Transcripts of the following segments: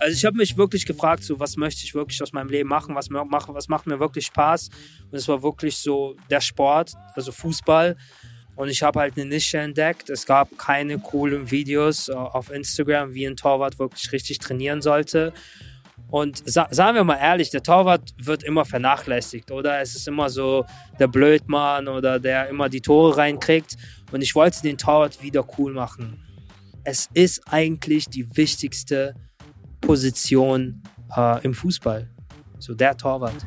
Also ich habe mich wirklich gefragt, so was möchte ich wirklich aus meinem Leben machen, was, mach, was macht mir wirklich Spaß. Und es war wirklich so der Sport, also Fußball. Und ich habe halt eine Nische entdeckt. Es gab keine coolen Videos äh, auf Instagram, wie ein Torwart wirklich richtig trainieren sollte. Und sa sagen wir mal ehrlich, der Torwart wird immer vernachlässigt, oder? Es ist immer so der Blödmann oder der immer die Tore reinkriegt. Und ich wollte den Torwart wieder cool machen. Es ist eigentlich die wichtigste Position äh, im Fußball. So der Torwart.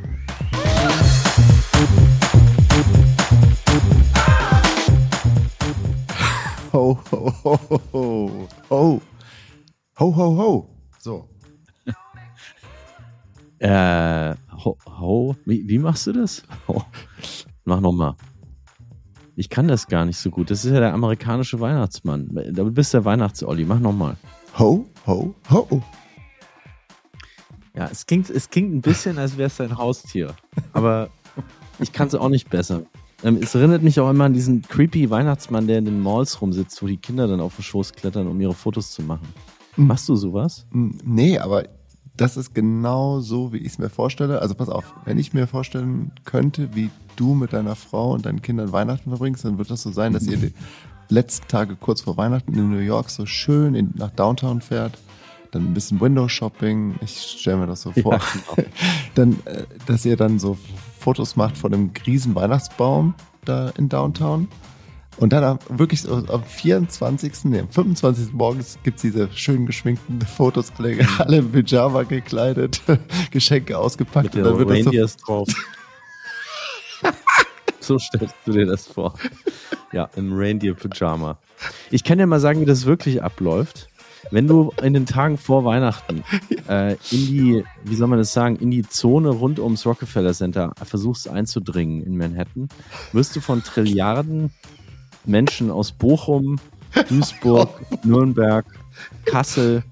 Ho, ho, ho, ho, ho. Ho, ho, ho. So. äh, ho, ho. Wie, wie machst du das? Ho. Mach nochmal. Ich kann das gar nicht so gut. Das ist ja der amerikanische Weihnachtsmann. Du bist der Weihnachtsolli. Mach nochmal. Ho, ho, ho. Ja, es klingt, es klingt ein bisschen, als wäre es dein Haustier. Aber ich kann es auch nicht besser. Ähm, es erinnert mich auch immer an diesen creepy Weihnachtsmann, der in den Malls rumsitzt, wo die Kinder dann auf den Schoß klettern, um ihre Fotos zu machen. Mhm. Machst du sowas? Hm, nee, aber das ist genau so, wie ich es mir vorstelle. Also pass auf, wenn ich mir vorstellen könnte, wie du mit deiner Frau und deinen Kindern Weihnachten verbringst, dann wird das so sein, dass ihr die letzten Tage kurz vor Weihnachten in New York so schön in, nach Downtown fährt dann ein bisschen Window-Shopping, ich stelle mir das so vor, ja, genau. dann, äh, dass ihr dann so Fotos macht von einem riesen Weihnachtsbaum da in Downtown. Und dann wirklich am 24., nee, am 25. morgens gibt's diese schön geschminkten Fotos, alle, mhm. alle im Pyjama gekleidet, Geschenke ausgepackt. Mit und dann wird Reindeers so drauf. so stellst du dir das vor. Ja, im Reindeer-Pyjama. Ich kann dir mal sagen, wie das wirklich abläuft. Wenn du in den Tagen vor Weihnachten äh, in die, wie soll man das sagen, in die Zone rund ums Rockefeller Center versuchst einzudringen in Manhattan, wirst du von Trilliarden Menschen aus Bochum, Duisburg, Nürnberg, Kassel,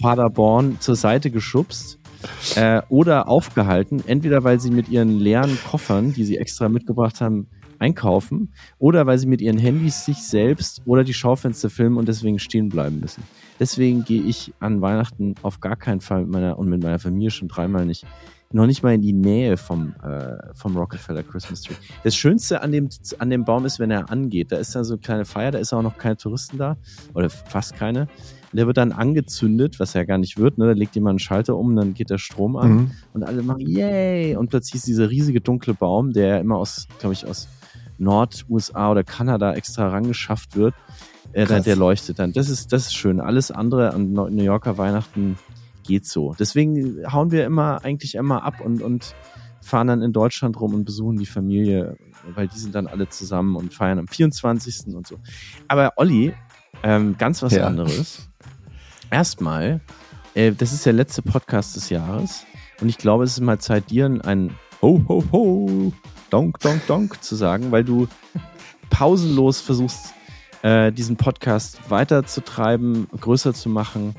Paderborn zur Seite geschubst äh, oder aufgehalten, entweder weil sie mit ihren leeren Koffern, die sie extra mitgebracht haben, einkaufen oder weil sie mit ihren Handys sich selbst oder die Schaufenster filmen und deswegen stehen bleiben müssen. Deswegen gehe ich an Weihnachten auf gar keinen Fall mit meiner und mit meiner Familie schon dreimal nicht noch nicht mal in die Nähe vom, äh, vom Rockefeller Christmas Tree. Das Schönste an dem, an dem Baum ist, wenn er angeht. Da ist dann so eine kleine Feier, da ist auch noch keine Touristen da. Oder fast keine. Und der wird dann angezündet, was ja gar nicht wird. Ne? Da legt jemand einen Schalter um, dann geht der Strom an mhm. und alle machen Yay! Und plötzlich ist dieser riesige dunkle Baum, der immer aus, glaube ich, aus Nord-USA oder Kanada extra rangeschafft wird, äh, der, der leuchtet dann. Das ist, das ist schön. Alles andere an New Yorker Weihnachten geht so. Deswegen hauen wir immer eigentlich immer ab und, und fahren dann in Deutschland rum und besuchen die Familie, weil die sind dann alle zusammen und feiern am 24. und so. Aber Olli, ähm, ganz was ja. anderes. Erstmal, äh, das ist der letzte Podcast des Jahres und ich glaube, es ist mal Zeit, dir ein Ho, ho, ho, donk, donk, donk zu sagen, weil du pausenlos versuchst, äh, diesen Podcast weiterzutreiben, größer zu machen,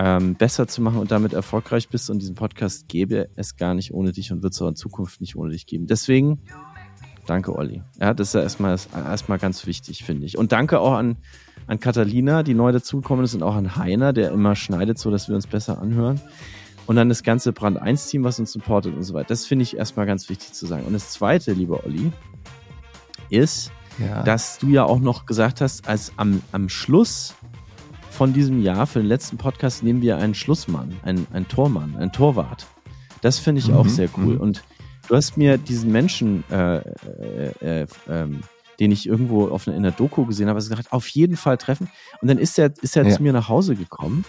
ähm, besser zu machen und damit erfolgreich bist. Und diesen Podcast gäbe es gar nicht ohne dich und wird es auch in Zukunft nicht ohne dich geben. Deswegen danke, Olli. Ja, das ist ja erstmal, erstmal ganz wichtig, finde ich. Und danke auch an, an Catalina, die neu dazugekommen ist, und auch an Heiner, der immer schneidet, so dass wir uns besser anhören. Und dann das ganze Brand 1 Team, was uns supportet und so weiter. Das finde ich erstmal ganz wichtig zu sagen. Und das zweite, lieber Olli, ist, ja. dass du ja auch noch gesagt hast, als am, am Schluss von diesem Jahr, für den letzten Podcast, nehmen wir einen Schlussmann, einen, einen Tormann, einen Torwart. Das finde ich mhm. auch sehr cool. Mhm. Und du hast mir diesen Menschen, äh, äh, äh, ähm, den ich irgendwo auf einer, in der Doku gesehen habe, gesagt, auf jeden Fall treffen. Und dann ist er, ist er ja. zu mir nach Hause gekommen,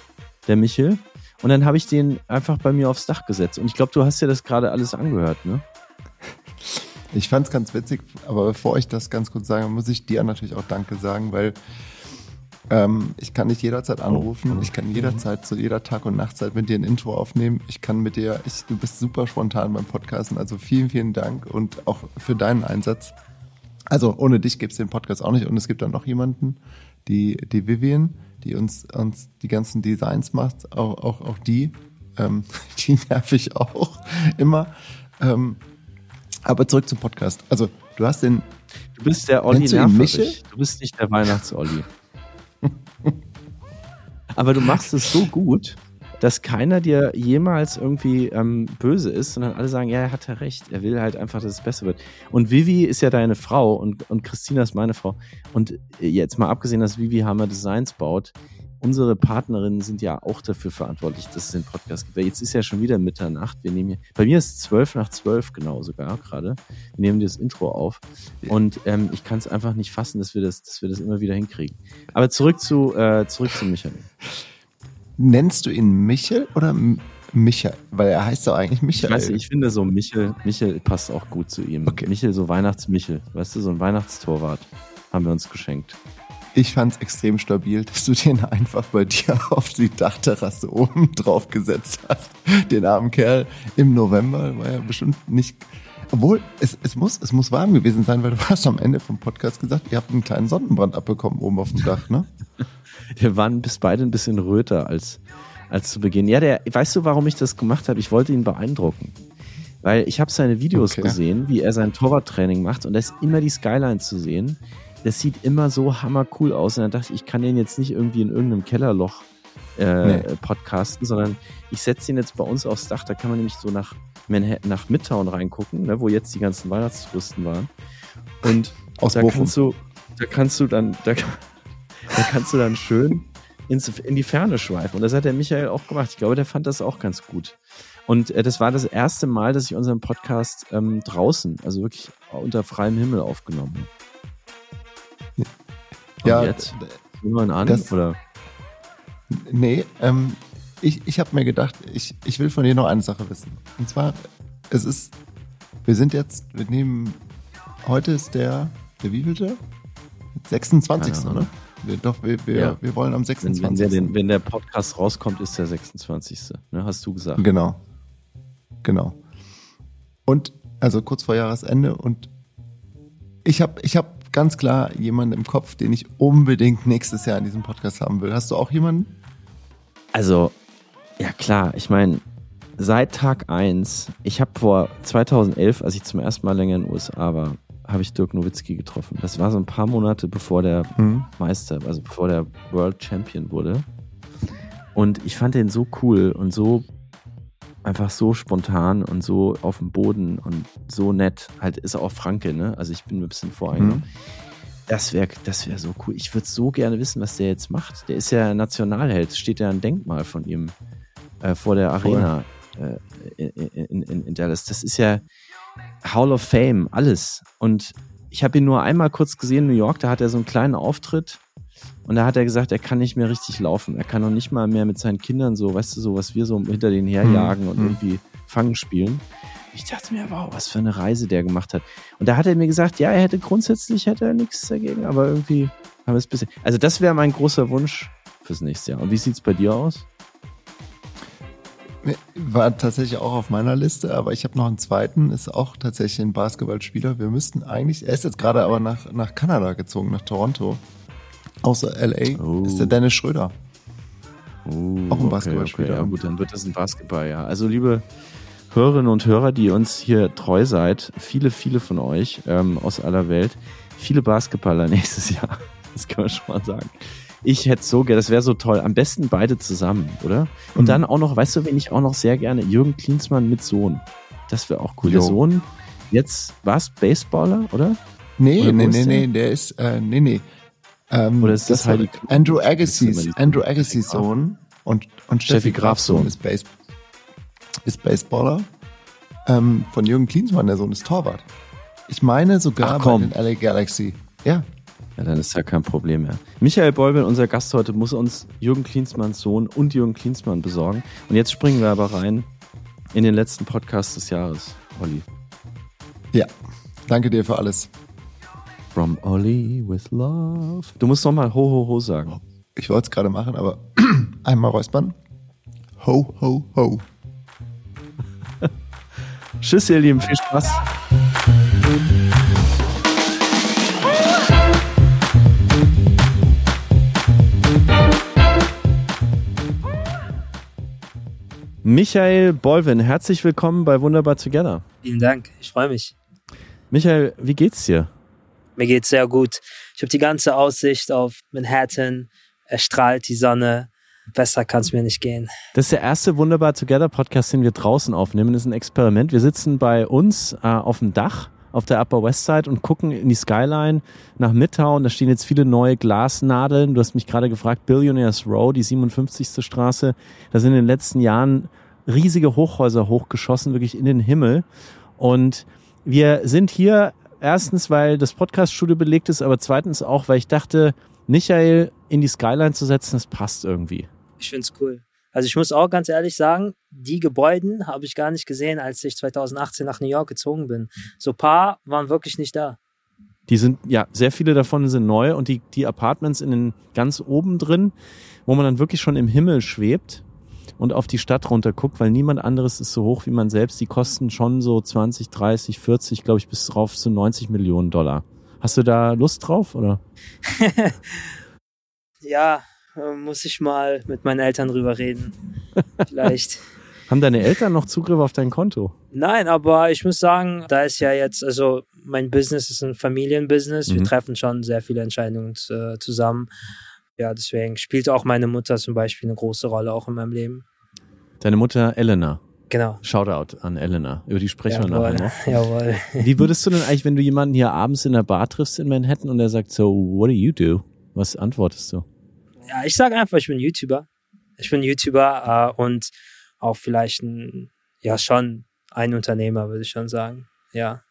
der Michel. Und dann habe ich den einfach bei mir aufs Dach gesetzt. Und ich glaube, du hast ja das gerade alles angehört, ne? Ich fand es ganz witzig, aber bevor ich das ganz kurz sage, muss ich dir natürlich auch Danke sagen, weil ähm, ich kann dich jederzeit oh, anrufen. Ich kann jederzeit zu jeder Tag- und Nachtzeit mit dir ein Intro aufnehmen. Ich kann mit dir, ich, du bist super spontan beim Podcasten. Also vielen, vielen Dank und auch für deinen Einsatz. Also ohne dich gäbe es den Podcast auch nicht. Und es gibt dann noch jemanden, die, die Vivian, die uns, uns die ganzen Designs macht. Auch, auch, auch die. Ähm, die nerv ich auch immer. Ähm, aber zurück zum Podcast. Also, du hast den. Du bist der Olli du, du bist nicht der Weihnachts-Olli. Aber du machst es so gut, dass keiner dir jemals irgendwie ähm, böse ist, sondern alle sagen, ja, er hat ja recht. Er will halt einfach, dass es besser wird. Und Vivi ist ja deine Frau und, und Christina ist meine Frau. Und jetzt mal abgesehen, dass Vivi Hammer Designs baut, unsere Partnerinnen sind ja auch dafür verantwortlich, dass es den Podcast gibt. Jetzt ist ja schon wieder Mitternacht. Wir nehmen hier, bei mir ist es zwölf nach zwölf genau sogar gerade. Wir nehmen das Intro auf und ähm, ich kann es einfach nicht fassen, dass wir das, dass wir das immer wieder hinkriegen. Aber zurück zu äh, zurück zu Michael. Nennst du ihn Michel oder Michael? Weil er heißt doch eigentlich Michael. Ich weiß ich finde so Michel, Michel passt auch gut zu ihm. Okay. Michel, so Weihnachtsmichel. Weißt du, so ein Weihnachtstorwart haben wir uns geschenkt. Ich fand es extrem stabil, dass du den einfach bei dir auf die Dachterrasse oben drauf gesetzt hast. Den armen Kerl im November war ja bestimmt nicht. Obwohl, es, es, muss, es muss warm gewesen sein, weil du hast am Ende vom Podcast gesagt, ihr habt einen kleinen Sonnenbrand abbekommen oben auf dem Dach, ne? Wir waren bis beide ein bisschen röter als, als zu Beginn. Ja, der, weißt du, warum ich das gemacht habe? Ich wollte ihn beeindrucken. Weil ich habe seine Videos okay. gesehen, wie er sein Torwarttraining macht und da ist immer die Skyline zu sehen. Das sieht immer so hammercool aus. Und dann dachte ich, ich kann den jetzt nicht irgendwie in irgendeinem Kellerloch äh, nee. podcasten, sondern ich setze ihn jetzt bei uns aufs Dach. Da kann man nämlich so nach Manhattan, nach Midtown reingucken, ne, wo jetzt die ganzen Weihnachtstouristen waren. Und Aus da Bochum. kannst du, da kannst du dann, da, da kannst du dann schön ins, in die Ferne schweifen. Und das hat der Michael auch gemacht. Ich glaube, der fand das auch ganz gut. Und äh, das war das erste Mal, dass ich unseren Podcast ähm, draußen, also wirklich unter freiem Himmel aufgenommen habe. Ja, jetzt? Wir an, das, oder? Nee, ähm, ich, ich habe mir gedacht, ich, ich will von dir noch eine Sache wissen. Und zwar, es ist, wir sind jetzt, wir nehmen, heute ist der, der wievielte? 26. oder? Wir, doch, wir, wir, ja. wir wollen am 26. Wenn, wenn, der, den, wenn der Podcast rauskommt, ist der 26. Ne, hast du gesagt. Genau. Genau. Und also kurz vor Jahresende und ich habe ich hab ganz klar jemanden im Kopf, den ich unbedingt nächstes Jahr in diesem Podcast haben will. Hast du auch jemanden? Also, ja klar, ich meine, seit Tag 1, ich habe vor 2011, als ich zum ersten Mal länger in den USA war, habe ich Dirk Nowitzki getroffen. Das war so ein paar Monate bevor der mhm. Meister, also bevor der World Champion wurde. Und ich fand den so cool und so einfach so spontan und so auf dem Boden und so nett. Halt ist er auch Franke, ne? Also ich bin ein bisschen voreingenommen. Mhm. Das wäre das wär so cool. Ich würde so gerne wissen, was der jetzt macht. Der ist ja Nationalheld. Steht ja ein Denkmal von ihm äh, vor der Arena äh, in, in, in Dallas. Das ist ja, Hall of Fame, alles. Und ich habe ihn nur einmal kurz gesehen in New York, da hat er so einen kleinen Auftritt und da hat er gesagt, er kann nicht mehr richtig laufen. Er kann noch nicht mal mehr mit seinen Kindern so, weißt du, so, was wir so hinter denen herjagen hm. und hm. irgendwie Fangen spielen. Ich dachte mir, wow, was für eine Reise der gemacht hat. Und da hat er mir gesagt, ja, er hätte grundsätzlich hätte er nichts dagegen, aber irgendwie haben wir es bisschen. Also das wäre mein großer Wunsch fürs nächste Jahr. Und wie sieht es bei dir aus? War tatsächlich auch auf meiner Liste, aber ich habe noch einen zweiten, ist auch tatsächlich ein Basketballspieler. Wir müssten eigentlich, er ist jetzt gerade aber nach, nach Kanada gezogen, nach Toronto. Außer LA oh. ist der Dennis Schröder. Oh, auch ein Basketballspieler. Okay, okay. Ja gut, dann wird das ein Basketball, ja. Also liebe Hörerinnen und Hörer, die uns hier treu seid, viele, viele von euch ähm, aus aller Welt, viele Basketballer nächstes Jahr. Das kann man schon mal sagen. Ich hätte so gerne, das wäre so toll. Am besten beide zusammen, oder? Und mhm. dann auch noch, weißt du, wen ich auch noch sehr gerne? Jürgen Klinsmann mit Sohn. Das wäre auch cool. Jo. Der Sohn, jetzt war es Baseballer, oder? Nee, oder nee, nee, nee, der ist, äh, nee, nee. Ähm, oder ist das, das Heidi Andrew Agassiz, Andrew Agassiz Sohn und, und Steffi Grafs Sohn ist, Base, ist Baseballer. Ähm, von Jürgen Klinsmann, der Sohn ist Torwart. Ich meine sogar Ach, bei den LA Galaxy. Ja, ja, dann ist ja kein Problem mehr. Michael Beubel, unser Gast heute, muss uns Jürgen Klinsmanns Sohn und Jürgen Klinsmann besorgen. Und jetzt springen wir aber rein in den letzten Podcast des Jahres, Olli. Ja, danke dir für alles. From Olli with Love. Du musst nochmal Ho Ho Ho sagen. Ich wollte es gerade machen, aber einmal räuspern. Ho Ho Ho. Tschüss, ihr Lieben. Viel Spaß. Michael Bolvin, herzlich willkommen bei Wunderbar Together. Vielen Dank, ich freue mich. Michael, wie geht's dir? Mir geht's sehr gut. Ich habe die ganze Aussicht auf Manhattan, es strahlt die Sonne. Besser kann es mir nicht gehen. Das ist der erste Wunderbar Together Podcast, den wir draußen aufnehmen. Das ist ein Experiment. Wir sitzen bei uns äh, auf dem Dach auf der Upper West Side und gucken in die Skyline nach Midtown. Da stehen jetzt viele neue Glasnadeln. Du hast mich gerade gefragt, Billionaires Row, die 57. Straße. Da sind in den letzten Jahren riesige Hochhäuser hochgeschossen, wirklich in den Himmel. Und wir sind hier erstens, weil das Podcast-Studio belegt ist, aber zweitens auch, weil ich dachte, Michael in die Skyline zu setzen, das passt irgendwie. Ich finde es cool. Also ich muss auch ganz ehrlich sagen, die Gebäuden habe ich gar nicht gesehen, als ich 2018 nach New York gezogen bin. So ein paar waren wirklich nicht da. Die sind, ja, sehr viele davon sind neu und die, die Apartments in den ganz oben drin, wo man dann wirklich schon im Himmel schwebt und auf die Stadt runter guckt, weil niemand anderes ist so hoch wie man selbst. Die kosten schon so 20, 30, 40, glaube ich, bis drauf zu 90 Millionen Dollar. Hast du da Lust drauf, oder? ja, muss ich mal mit meinen Eltern drüber reden. Vielleicht. Haben deine Eltern noch Zugriff auf dein Konto? Nein, aber ich muss sagen, da ist ja jetzt, also mein Business ist ein Familienbusiness. Mhm. Wir treffen schon sehr viele Entscheidungen äh, zusammen. Ja, deswegen spielt auch meine Mutter zum Beispiel eine große Rolle auch in meinem Leben. Deine Mutter Elena. Genau. Shoutout an Elena. Über die sprechen Jawohl. wir nachher noch. Jawohl. Wie würdest du denn eigentlich, wenn du jemanden hier abends in der Bar triffst in Manhattan und er sagt so, what do you do? Was antwortest du? Ja, ich sage einfach, ich bin YouTuber. Ich bin YouTuber äh, und auch vielleicht ein, ja schon ein Unternehmer, würde ich schon sagen. Ja.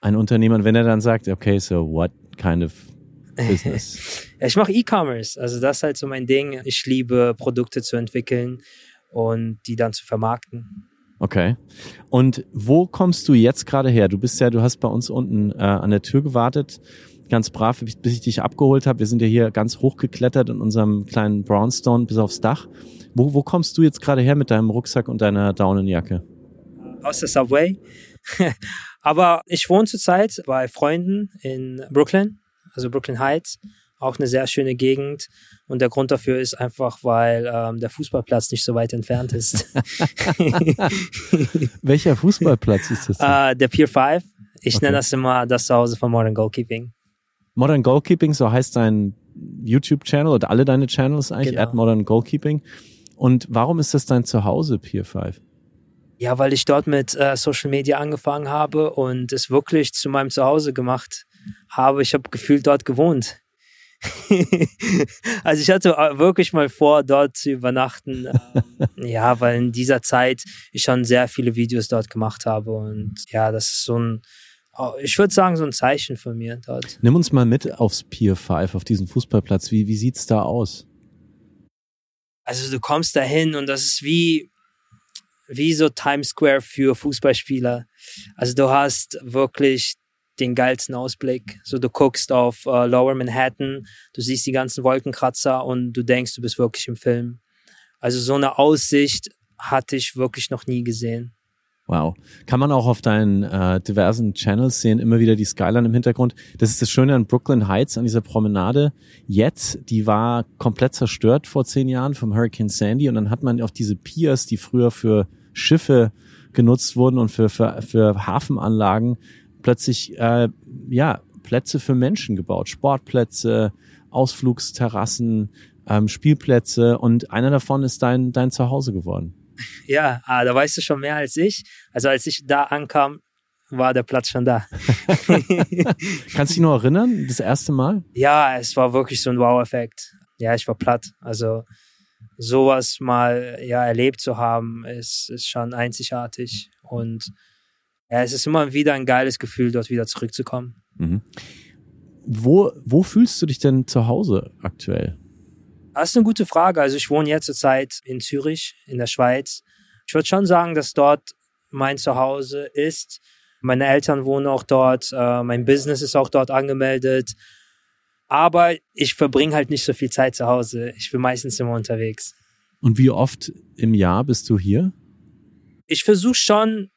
Ein Unternehmer, wenn er dann sagt, okay, so what kind of business? ja, ich mache E-Commerce. Also das ist halt so mein Ding. Ich liebe Produkte zu entwickeln und die dann zu vermarkten. Okay. Und wo kommst du jetzt gerade her? Du bist ja, du hast bei uns unten äh, an der Tür gewartet ganz brav, bis ich dich abgeholt habe. Wir sind ja hier ganz hochgeklettert in unserem kleinen Brownstone bis aufs Dach. Wo, wo kommst du jetzt gerade her mit deinem Rucksack und deiner Daunenjacke? Aus der Subway. Aber ich wohne zurzeit bei Freunden in Brooklyn, also Brooklyn Heights. Auch eine sehr schöne Gegend. Und der Grund dafür ist einfach, weil ähm, der Fußballplatz nicht so weit entfernt ist. Welcher Fußballplatz ist das? Uh, der Pier 5. Ich okay. nenne das immer das Zuhause von Modern Goalkeeping. Modern Goalkeeping, so heißt dein YouTube-Channel oder alle deine Channels eigentlich, genau. at Modern Goalkeeping. Und warum ist das dein Zuhause, Pier 5? Ja, weil ich dort mit äh, Social Media angefangen habe und es wirklich zu meinem Zuhause gemacht habe. Ich habe gefühlt dort gewohnt. also ich hatte äh, wirklich mal vor, dort zu übernachten. Ähm, ja, weil in dieser Zeit ich schon sehr viele Videos dort gemacht habe und ja, das ist so ein Oh, ich würde sagen, so ein Zeichen von mir dort. Nimm uns mal mit aufs Pier 5, auf diesen Fußballplatz. Wie, wie sieht's da aus? Also du kommst da hin und das ist wie, wie so Times Square für Fußballspieler. Also du hast wirklich den geilsten Ausblick. So du guckst auf uh, Lower Manhattan, du siehst die ganzen Wolkenkratzer und du denkst, du bist wirklich im Film. Also so eine Aussicht hatte ich wirklich noch nie gesehen. Wow. Kann man auch auf deinen äh, diversen Channels sehen, immer wieder die Skyline im Hintergrund. Das ist das Schöne an Brooklyn Heights, an dieser Promenade. Jetzt, die war komplett zerstört vor zehn Jahren vom Hurricane Sandy und dann hat man auf diese Piers, die früher für Schiffe genutzt wurden und für, für, für Hafenanlagen, plötzlich äh, ja Plätze für Menschen gebaut. Sportplätze, Ausflugsterrassen, ähm, Spielplätze und einer davon ist dein, dein Zuhause geworden. Ja, ah, da weißt du schon mehr als ich. Also als ich da ankam, war der Platz schon da. Kannst du dich noch erinnern, das erste Mal? Ja, es war wirklich so ein Wow-Effekt. Ja, ich war platt. Also sowas mal ja erlebt zu haben, ist, ist schon einzigartig. Und ja, es ist immer wieder ein geiles Gefühl, dort wieder zurückzukommen. Mhm. Wo, wo fühlst du dich denn zu Hause aktuell? Das ist eine gute Frage. Also ich wohne jetzt zurzeit in Zürich, in der Schweiz. Ich würde schon sagen, dass dort mein Zuhause ist. Meine Eltern wohnen auch dort, äh, mein Business ist auch dort angemeldet. Aber ich verbringe halt nicht so viel Zeit zu Hause. Ich bin meistens immer unterwegs. Und wie oft im Jahr bist du hier? Ich versuche schon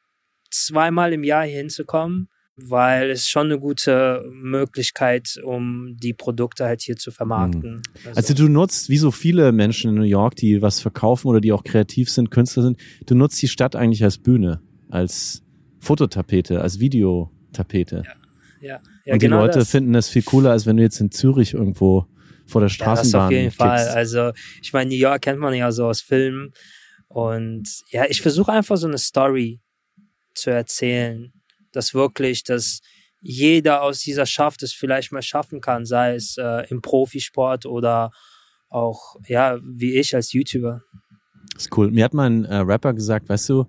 zweimal im Jahr hier hinzukommen weil es schon eine gute Möglichkeit, um die Produkte halt hier zu vermarkten. Mhm. Also, also, du nutzt, wie so viele Menschen in New York, die was verkaufen oder die auch kreativ sind, Künstler sind, du nutzt die Stadt eigentlich als Bühne, als Fototapete, als Videotapete. Ja, ja. ja Und die genau Leute das. finden das viel cooler, als wenn du jetzt in Zürich irgendwo vor der Ja, das Straßenbahn auf jeden Fall. kickst. Also, ich meine, New York kennt man ja so aus Filmen. Und ja, ich versuche einfach so eine Story zu erzählen, dass wirklich, dass jeder aus dieser Schaft es vielleicht mal schaffen kann, sei es äh, im Profisport oder auch, ja, wie ich als YouTuber. Das ist cool. Mir hat mal ein äh, Rapper gesagt, weißt du,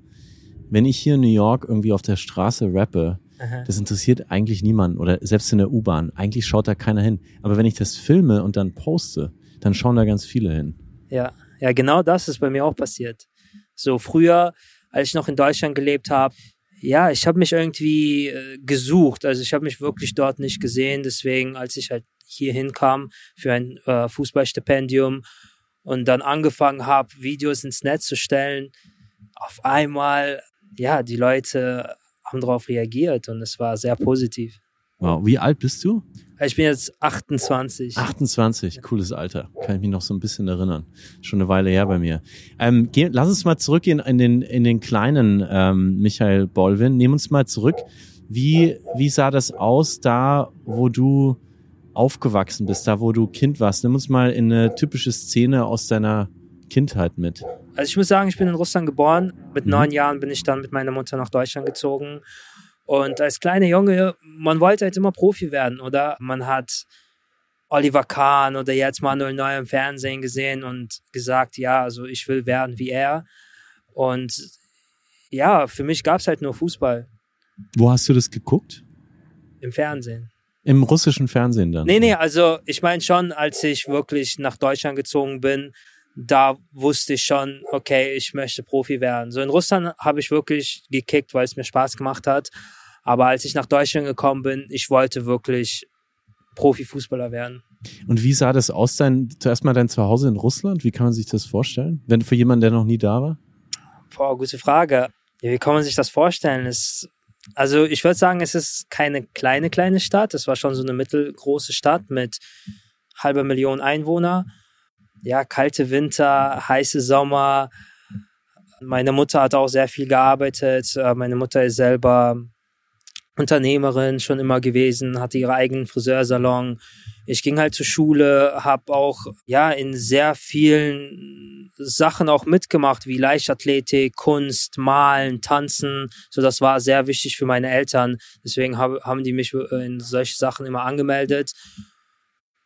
wenn ich hier in New York irgendwie auf der Straße rappe, Aha. das interessiert eigentlich niemanden oder selbst in der U-Bahn. Eigentlich schaut da keiner hin. Aber wenn ich das filme und dann poste, dann schauen da ganz viele hin. Ja, ja, genau das ist bei mir auch passiert. So früher, als ich noch in Deutschland gelebt habe, ja, ich habe mich irgendwie äh, gesucht. Also ich habe mich wirklich dort nicht gesehen. Deswegen, als ich halt hier hinkam für ein äh, Fußballstipendium und dann angefangen habe, Videos ins Netz zu stellen, auf einmal, ja, die Leute haben darauf reagiert und es war sehr positiv. Wow. Wie alt bist du? Ich bin jetzt 28. 28, cooles Alter. Kann ich mich noch so ein bisschen erinnern. Schon eine Weile her bei mir. Ähm, geh, lass uns mal zurückgehen in den, in den kleinen ähm, Michael Bolvin. Nehmen uns mal zurück. Wie, wie sah das aus da, wo du aufgewachsen bist, da wo du Kind warst? Nimm uns mal in eine typische Szene aus deiner Kindheit mit. Also ich muss sagen, ich bin in Russland geboren. Mit Mhm. neun Jahren bin ich dann mit meiner Mutter nach Deutschland gezogen. Und als kleiner Junge, man wollte halt immer Profi werden, oder? Man hat Oliver Kahn oder jetzt Manuel Neuer im Fernsehen gesehen und gesagt, ja, also ich will werden wie er. Und ja, für mich gab es halt nur Fußball Wo hast du das geguckt? im Fernsehen. Im russischen Fernsehen dann? Nee, nee, also ich meine schon, als ich wirklich nach Deutschland gezogen bin, da wusste ich schon, okay, ich möchte Profi werden. So in Russland habe ich wirklich gekickt, weil es mir Spaß gemacht hat. Aber als ich nach Deutschland gekommen bin, ich wollte wirklich Profifußballer werden. Und wie sah das aus, dein, zuerst mal dein Zuhause in Russland? Wie kann man sich das vorstellen? Wenn für jemanden, der noch nie da war? Boah, gute Frage. Ja, wie kann man sich das vorstellen? Es, also ich würde sagen, es ist keine kleine, kleine Stadt. Es war schon so eine mittelgroße Stadt mit halber Million Einwohner. Ja, kalte Winter, heiße Sommer. Meine Mutter hat auch sehr viel gearbeitet. Äh, Meine Mutter ist selber Unternehmerin schon immer gewesen, hatte ihren eigenen Friseursalon. Ich ging halt zur Schule, habe auch ja in sehr vielen Sachen auch mitgemacht, wie Leichtathletik, Kunst, Malen, Tanzen. So, das war sehr wichtig für meine Eltern. Deswegen hab, haben die mich in solche Sachen immer angemeldet.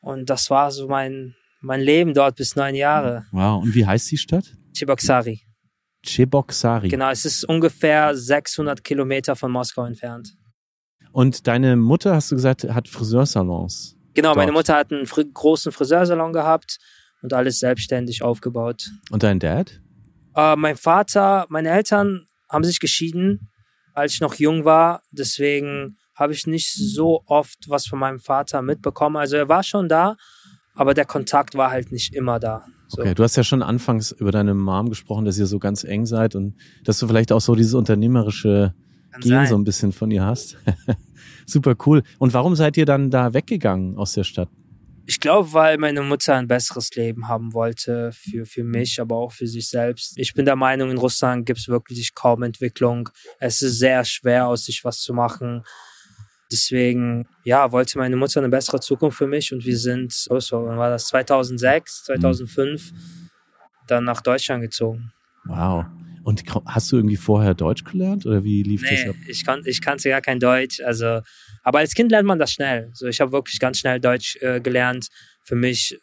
Und das war so mein, mein Leben dort bis neun Jahre. Wow. Und wie heißt die Stadt? Cheboksari. Cheboksari. Genau, es ist ungefähr 600 Kilometer von Moskau entfernt. Und deine Mutter, hast du gesagt, hat Friseursalons. Genau, meine Dort. Mutter hat einen fri großen Friseursalon gehabt und alles selbstständig aufgebaut. Und dein Dad? Äh, mein Vater, meine Eltern haben sich geschieden, als ich noch jung war. Deswegen habe ich nicht so oft was von meinem Vater mitbekommen. Also er war schon da, aber der Kontakt war halt nicht immer da. So. Okay, du hast ja schon anfangs über deine Mom gesprochen, dass ihr so ganz eng seid und dass du vielleicht auch so dieses unternehmerische Kann sein. so ein bisschen von ihr hast. Super cool. Und warum seid ihr dann da weggegangen aus der Stadt? Ich glaube, weil meine Mutter ein besseres Leben haben wollte für, für mich, aber auch für sich selbst. Ich bin der Meinung, in Russland gibt es wirklich kaum Entwicklung. Es ist sehr schwer, aus sich was zu machen. Deswegen, ja, wollte meine Mutter eine bessere Zukunft für mich und wir sind, oh, so, wann war das 2006, 2005, dann nach Deutschland gezogen. Wow. Und hast du irgendwie vorher Deutsch gelernt oder wie lief das Nee, ab? ich, kann, ich kannte gar kein Deutsch. Also, aber als Kind lernt man das schnell. So, ich habe wirklich ganz schnell Deutsch äh, gelernt. Für mich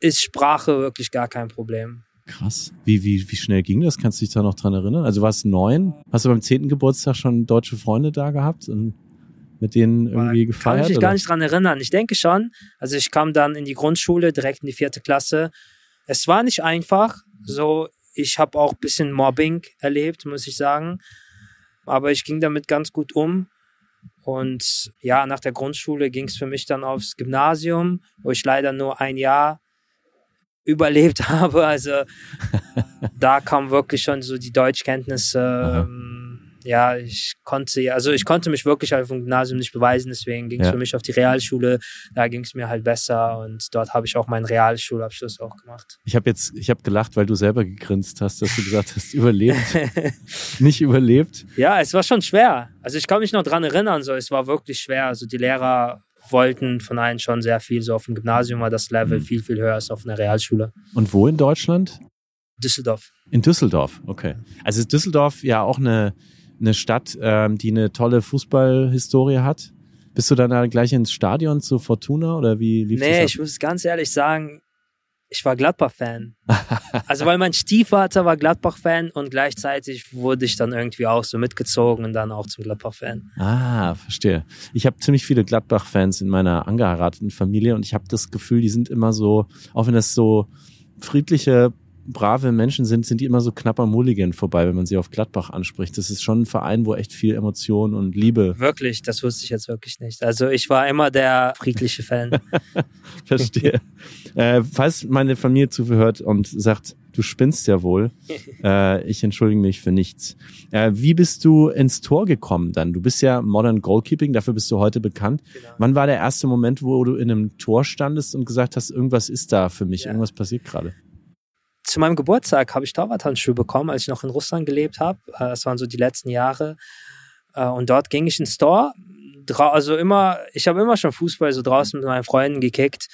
ist Sprache wirklich gar kein Problem. Krass. Wie, wie, wie schnell ging das? Kannst du dich da noch dran erinnern? Also warst neun? Hast du beim zehnten Geburtstag schon deutsche Freunde da gehabt und mit denen irgendwie Kann gefeiert? ich mich oder? gar nicht dran erinnern. Ich denke schon. Also ich kam dann in die Grundschule, direkt in die vierte Klasse. Es war nicht einfach. So, ich habe auch ein bisschen Mobbing erlebt, muss ich sagen. Aber ich ging damit ganz gut um. Und ja, nach der Grundschule ging es für mich dann aufs Gymnasium, wo ich leider nur ein Jahr überlebt habe. Also da kam wirklich schon so die Deutschkenntnisse. Aha. Ja, ich konnte, also ich konnte mich wirklich auf dem Gymnasium nicht beweisen, deswegen ging es Ja. für mich auf die Realschule. Da ging es mir halt besser und dort habe ich auch meinen Realschulabschluss auch gemacht. Ich habe jetzt, ich habe gelacht, weil du selber gegrinst hast, dass du gesagt hast, überlebt, nicht überlebt. Ja, es war schon schwer. Also ich kann mich noch dran erinnern, so es war wirklich schwer. Also die Lehrer wollten von allen schon sehr viel. So auf dem Gymnasium war das Level Mhm. viel, viel höher als auf einer Realschule. Und wo in Deutschland? Düsseldorf. In Düsseldorf, okay. Also ist Düsseldorf ja auch eine, eine Stadt, ähm, die eine tolle Fußballhistorie hat. Bist du dann da gleich ins Stadion zu Fortuna oder wie lief Nee, das ich muss ganz ehrlich sagen, ich war Gladbach-Fan. also weil mein Stiefvater war Gladbach-Fan und gleichzeitig wurde ich dann irgendwie auch so mitgezogen und dann auch zum Gladbach-Fan. Ah, verstehe. Ich habe ziemlich viele Gladbach-Fans in meiner angeheirateten Familie und ich habe das Gefühl, die sind immer so, auch wenn das so friedliche, brave Menschen sind, sind die immer so knapp am Mulligan vorbei, wenn man sie auf Gladbach anspricht. Das ist schon ein Verein, wo echt viel Emotion und Liebe Wirklich, das wusste ich jetzt wirklich nicht. Also ich war immer der friedliche Fan. Verstehe. äh, falls meine Familie zuhört und sagt, du spinnst ja wohl, äh, ich entschuldige mich für nichts. Äh, wie bist du ins Tor gekommen dann? Du bist ja Modern Goalkeeping, dafür bist du heute bekannt. Genau. Wann war der erste Moment, wo du in einem Tor standest und gesagt hast, irgendwas ist da für mich, Ja. irgendwas passiert gerade? Zu meinem Geburtstag habe ich Torwarthandschuhe bekommen, als ich noch in Russland gelebt habe. Äh, Das waren so die letzten Jahre. Äh, Und dort ging ich ins Tor. Drau- Also immer, ich habe immer schon Fußball so draußen mit meinen Freunden gekickt.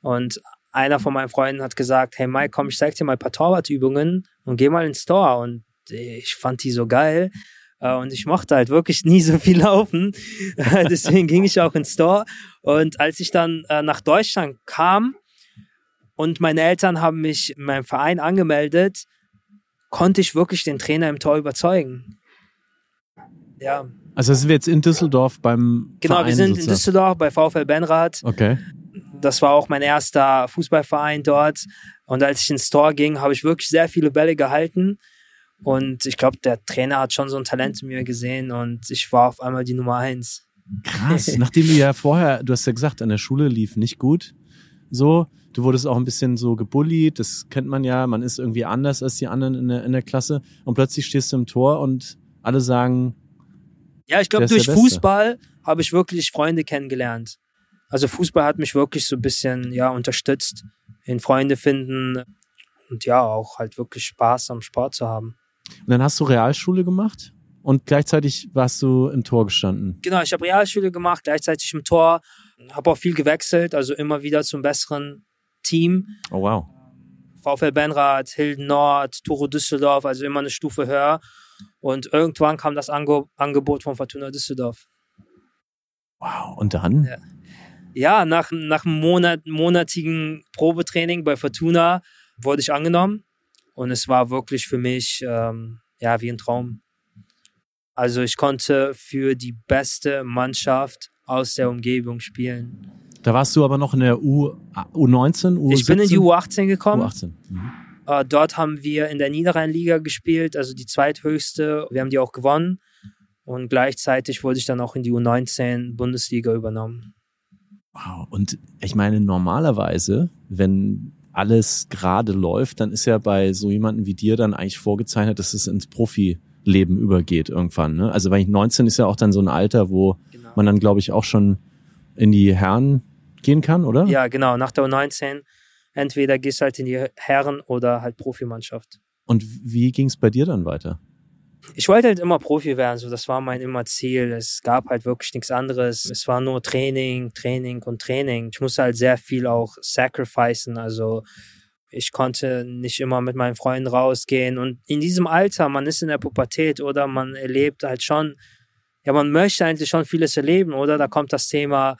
Und einer von meinen Freunden hat gesagt, hey Mike, komm, ich zeig dir mal ein paar Torwartübungen und geh mal ins Tor. Und ich fand die so geil. Äh, Und ich mochte halt wirklich nie so viel laufen. Deswegen ging ich auch ins Tor. Und als ich dann äh, nach Deutschland kam und meine Eltern haben mich in meinem Verein angemeldet, konnte ich wirklich den Trainer im Tor überzeugen. Ja, Also sind wir jetzt in Düsseldorf beim genau, Verein wir sind in sozusagen. Düsseldorf bei VfL Benrath. Okay. Das war auch mein erster Fußballverein dort. Und als ich ins Tor ging, habe ich wirklich sehr viele Bälle gehalten. Und ich glaube, der Trainer hat schon so ein Talent in mir gesehen und ich war auf einmal die Nummer eins. Krass. Nachdem du ja vorher, du hast ja gesagt, an der Schule lief nicht gut. So, du wurdest auch ein bisschen so gebullied, das kennt man ja, man ist irgendwie anders als die anderen in der, in der Klasse und plötzlich stehst du im Tor und alle sagen, Ja, ich glaube, durch. Fußball habe ich wirklich Freunde kennengelernt. Also Fußball hat mich wirklich so ein bisschen ja unterstützt in Freunde finden und ja auch halt wirklich Spaß am Sport zu haben. und dann hast du Realschule gemacht und gleichzeitig warst du im Tor gestanden. Genau, ich habe Realschule gemacht, gleichzeitig im Tor, habe auch viel gewechselt, also immer wieder zum besseren Team. Oh wow. VfL Benrath, Hilden Nord, Turo Düsseldorf, also immer eine Stufe höher. Und irgendwann kam das Ange Angebot von Fortuna Düsseldorf. Wow. Und dann? Ja. Ja, nach, nach einem Monat, monatigen Probetraining bei Fortuna wurde ich angenommen und es war wirklich für mich ähm, ja wie ein Traum. Also ich konnte für die beste Mannschaft aus der Umgebung spielen. Da warst du aber noch in der U, U19, U17? Ich bin in die U18 gekommen. U18. Mhm. Äh, dort haben wir in der Niederrheinliga gespielt, also die zweithöchste. Wir haben die auch gewonnen. Und gleichzeitig wurde ich dann auch in die U19 Bundesliga übernommen. Wow. Und ich meine, normalerweise, wenn alles gerade läuft, dann ist ja bei so jemandem wie dir dann eigentlich vorgezeichnet, dass es ins Profileben übergeht irgendwann. Ne? Also weil 19 ist ja auch dann so ein Alter, wo Genau. man dann, glaube ich, auch schon in die Herren gehen kann, oder? Ja, genau. Nach der U19 entweder gehst du halt in die Herren- oder halt Profimannschaft. Und wie ging es bei dir dann weiter? Ich wollte halt immer Profi werden, so das war mein immer Ziel. Es gab halt wirklich nichts anderes. Es war nur Training, Training und Training. Ich musste halt sehr viel auch sacrificen. Also ich konnte nicht immer mit meinen Freunden rausgehen. Und in diesem Alter, man ist in der Pubertät oder man erlebt halt schon, ja, man möchte eigentlich schon vieles erleben, oder? Da kommt das Thema,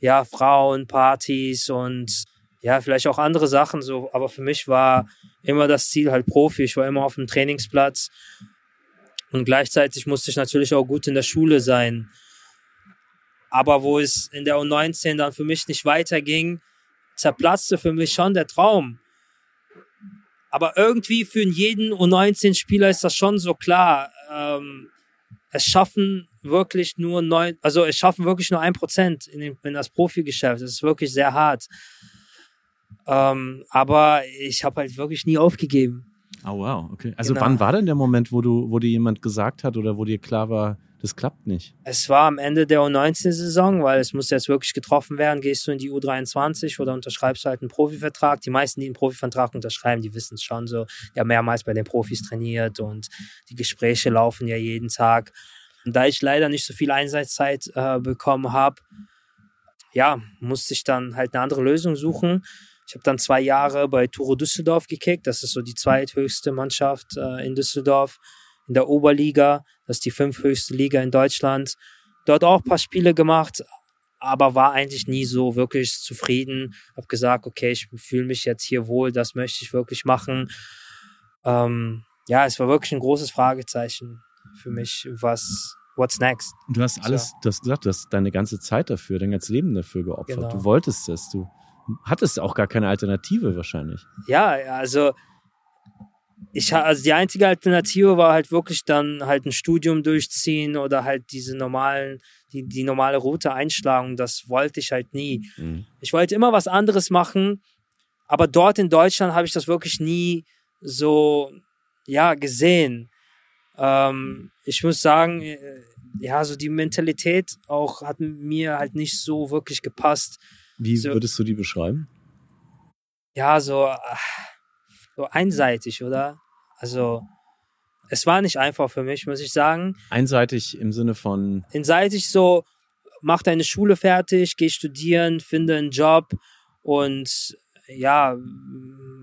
ja, Frauen, Partys und ja, vielleicht auch andere Sachen so. Aber für mich war immer das Ziel halt Profi. Ich war immer auf dem Trainingsplatz. Und gleichzeitig musste ich natürlich auch gut in der Schule sein. Aber wo es in der U19 dann für mich nicht weiterging, zerplatzte für mich schon der Traum. Aber irgendwie für jeden U19-Spieler ist das schon so klar. Ähm, es schaffen wirklich nur neun, also es schaffen wirklich nur ein Prozent in, den- in das Profigeschäft. Das ist wirklich sehr hart. Ähm, aber ich habe halt wirklich nie aufgegeben. Oh wow, okay. Also Genau. wann war denn der Moment, wo du, wo dir jemand gesagt hat oder wo dir klar war, das klappt nicht? Es war am Ende der U19-Saison, weil es muss jetzt wirklich getroffen werden. Gehst du in die U23 oder unterschreibst du halt einen Profivertrag? Die meisten, die einen Profivertrag unterschreiben, die wissen es schon so. Die haben mehrmals bei den Profis trainiert und die Gespräche laufen ja jeden Tag. Und da ich leider nicht so viel Einsatzzeit äh, bekommen habe, ja, musste ich dann halt eine andere Lösung suchen. Ich habe dann zwei Jahre bei Turo Düsseldorf gekickt. Das ist so die zweithöchste Mannschaft äh, in Düsseldorf in der Oberliga. Das ist die fünfthöchste Liga in Deutschland. Dort auch ein paar Spiele gemacht, aber war eigentlich nie so wirklich zufrieden. Hab gesagt, okay, ich fühle mich jetzt hier wohl, das möchte ich wirklich machen. Ähm, ja, es war wirklich ein großes Fragezeichen für mich, was what's next. Du hast alles, du hast gesagt, du hast deine ganze Zeit dafür, dein ganzes Leben dafür geopfert. Genau. Du wolltest es, du hattest auch gar keine Alternative wahrscheinlich. Ja, also ich also die einzige Alternative war halt wirklich dann halt ein Studium durchziehen oder halt diese normalen, die, die normale Route einschlagen. Das wollte ich halt nie. Mhm. Ich wollte immer was anderes machen, aber dort in Deutschland habe ich das wirklich nie so, ja, gesehen. Ähm, ich muss sagen, äh, ja, so die Mentalität auch hat mir halt nicht so wirklich gepasst. Wie so, würdest du die beschreiben? Ja, so, so einseitig, oder? Also, es war nicht einfach für mich, muss ich sagen. Einseitig im Sinne von. Einseitig so, mach deine Schule fertig, geh studieren, finde einen Job und ja,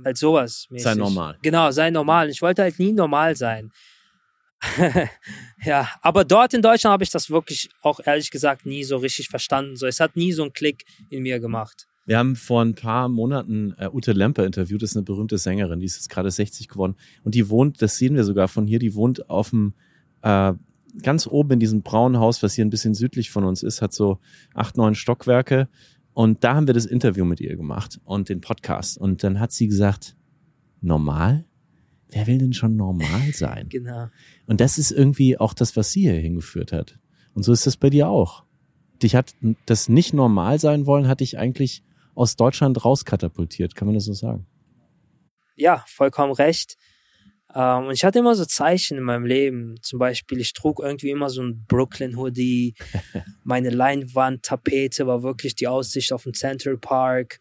halt sowas. Mäßig. Sei normal. Genau, sei normal. Ich wollte halt nie normal sein. ja, aber dort in Deutschland habe ich das wirklich auch ehrlich gesagt nie so richtig verstanden. So, es hat nie so einen Klick in mir gemacht. Wir haben vor ein paar Monaten äh, Ute Lempe interviewt, das ist eine berühmte Sängerin, die ist jetzt gerade 60 geworden und die wohnt, das sehen wir sogar von hier, die wohnt auf dem äh, ganz oben in diesem braunen Haus, was hier ein bisschen südlich von uns ist, hat so acht, neun Stockwerke und da haben wir das Interview mit ihr gemacht und den Podcast und dann hat sie gesagt, normal? Wer will denn schon normal sein? genau. Und das ist irgendwie auch das, was sie hier hingeführt hat. Und so ist das bei dir auch. Dich hat das nicht normal sein wollen, hat dich eigentlich aus Deutschland rauskatapultiert. Kann man das so sagen? Ja, vollkommen recht. Ähm, und ich hatte immer so Zeichen in meinem Leben. Zum Beispiel, ich trug irgendwie immer so ein Brooklyn-Hoodie. Meine Leinwand-Tapete war wirklich die Aussicht auf den Central Park.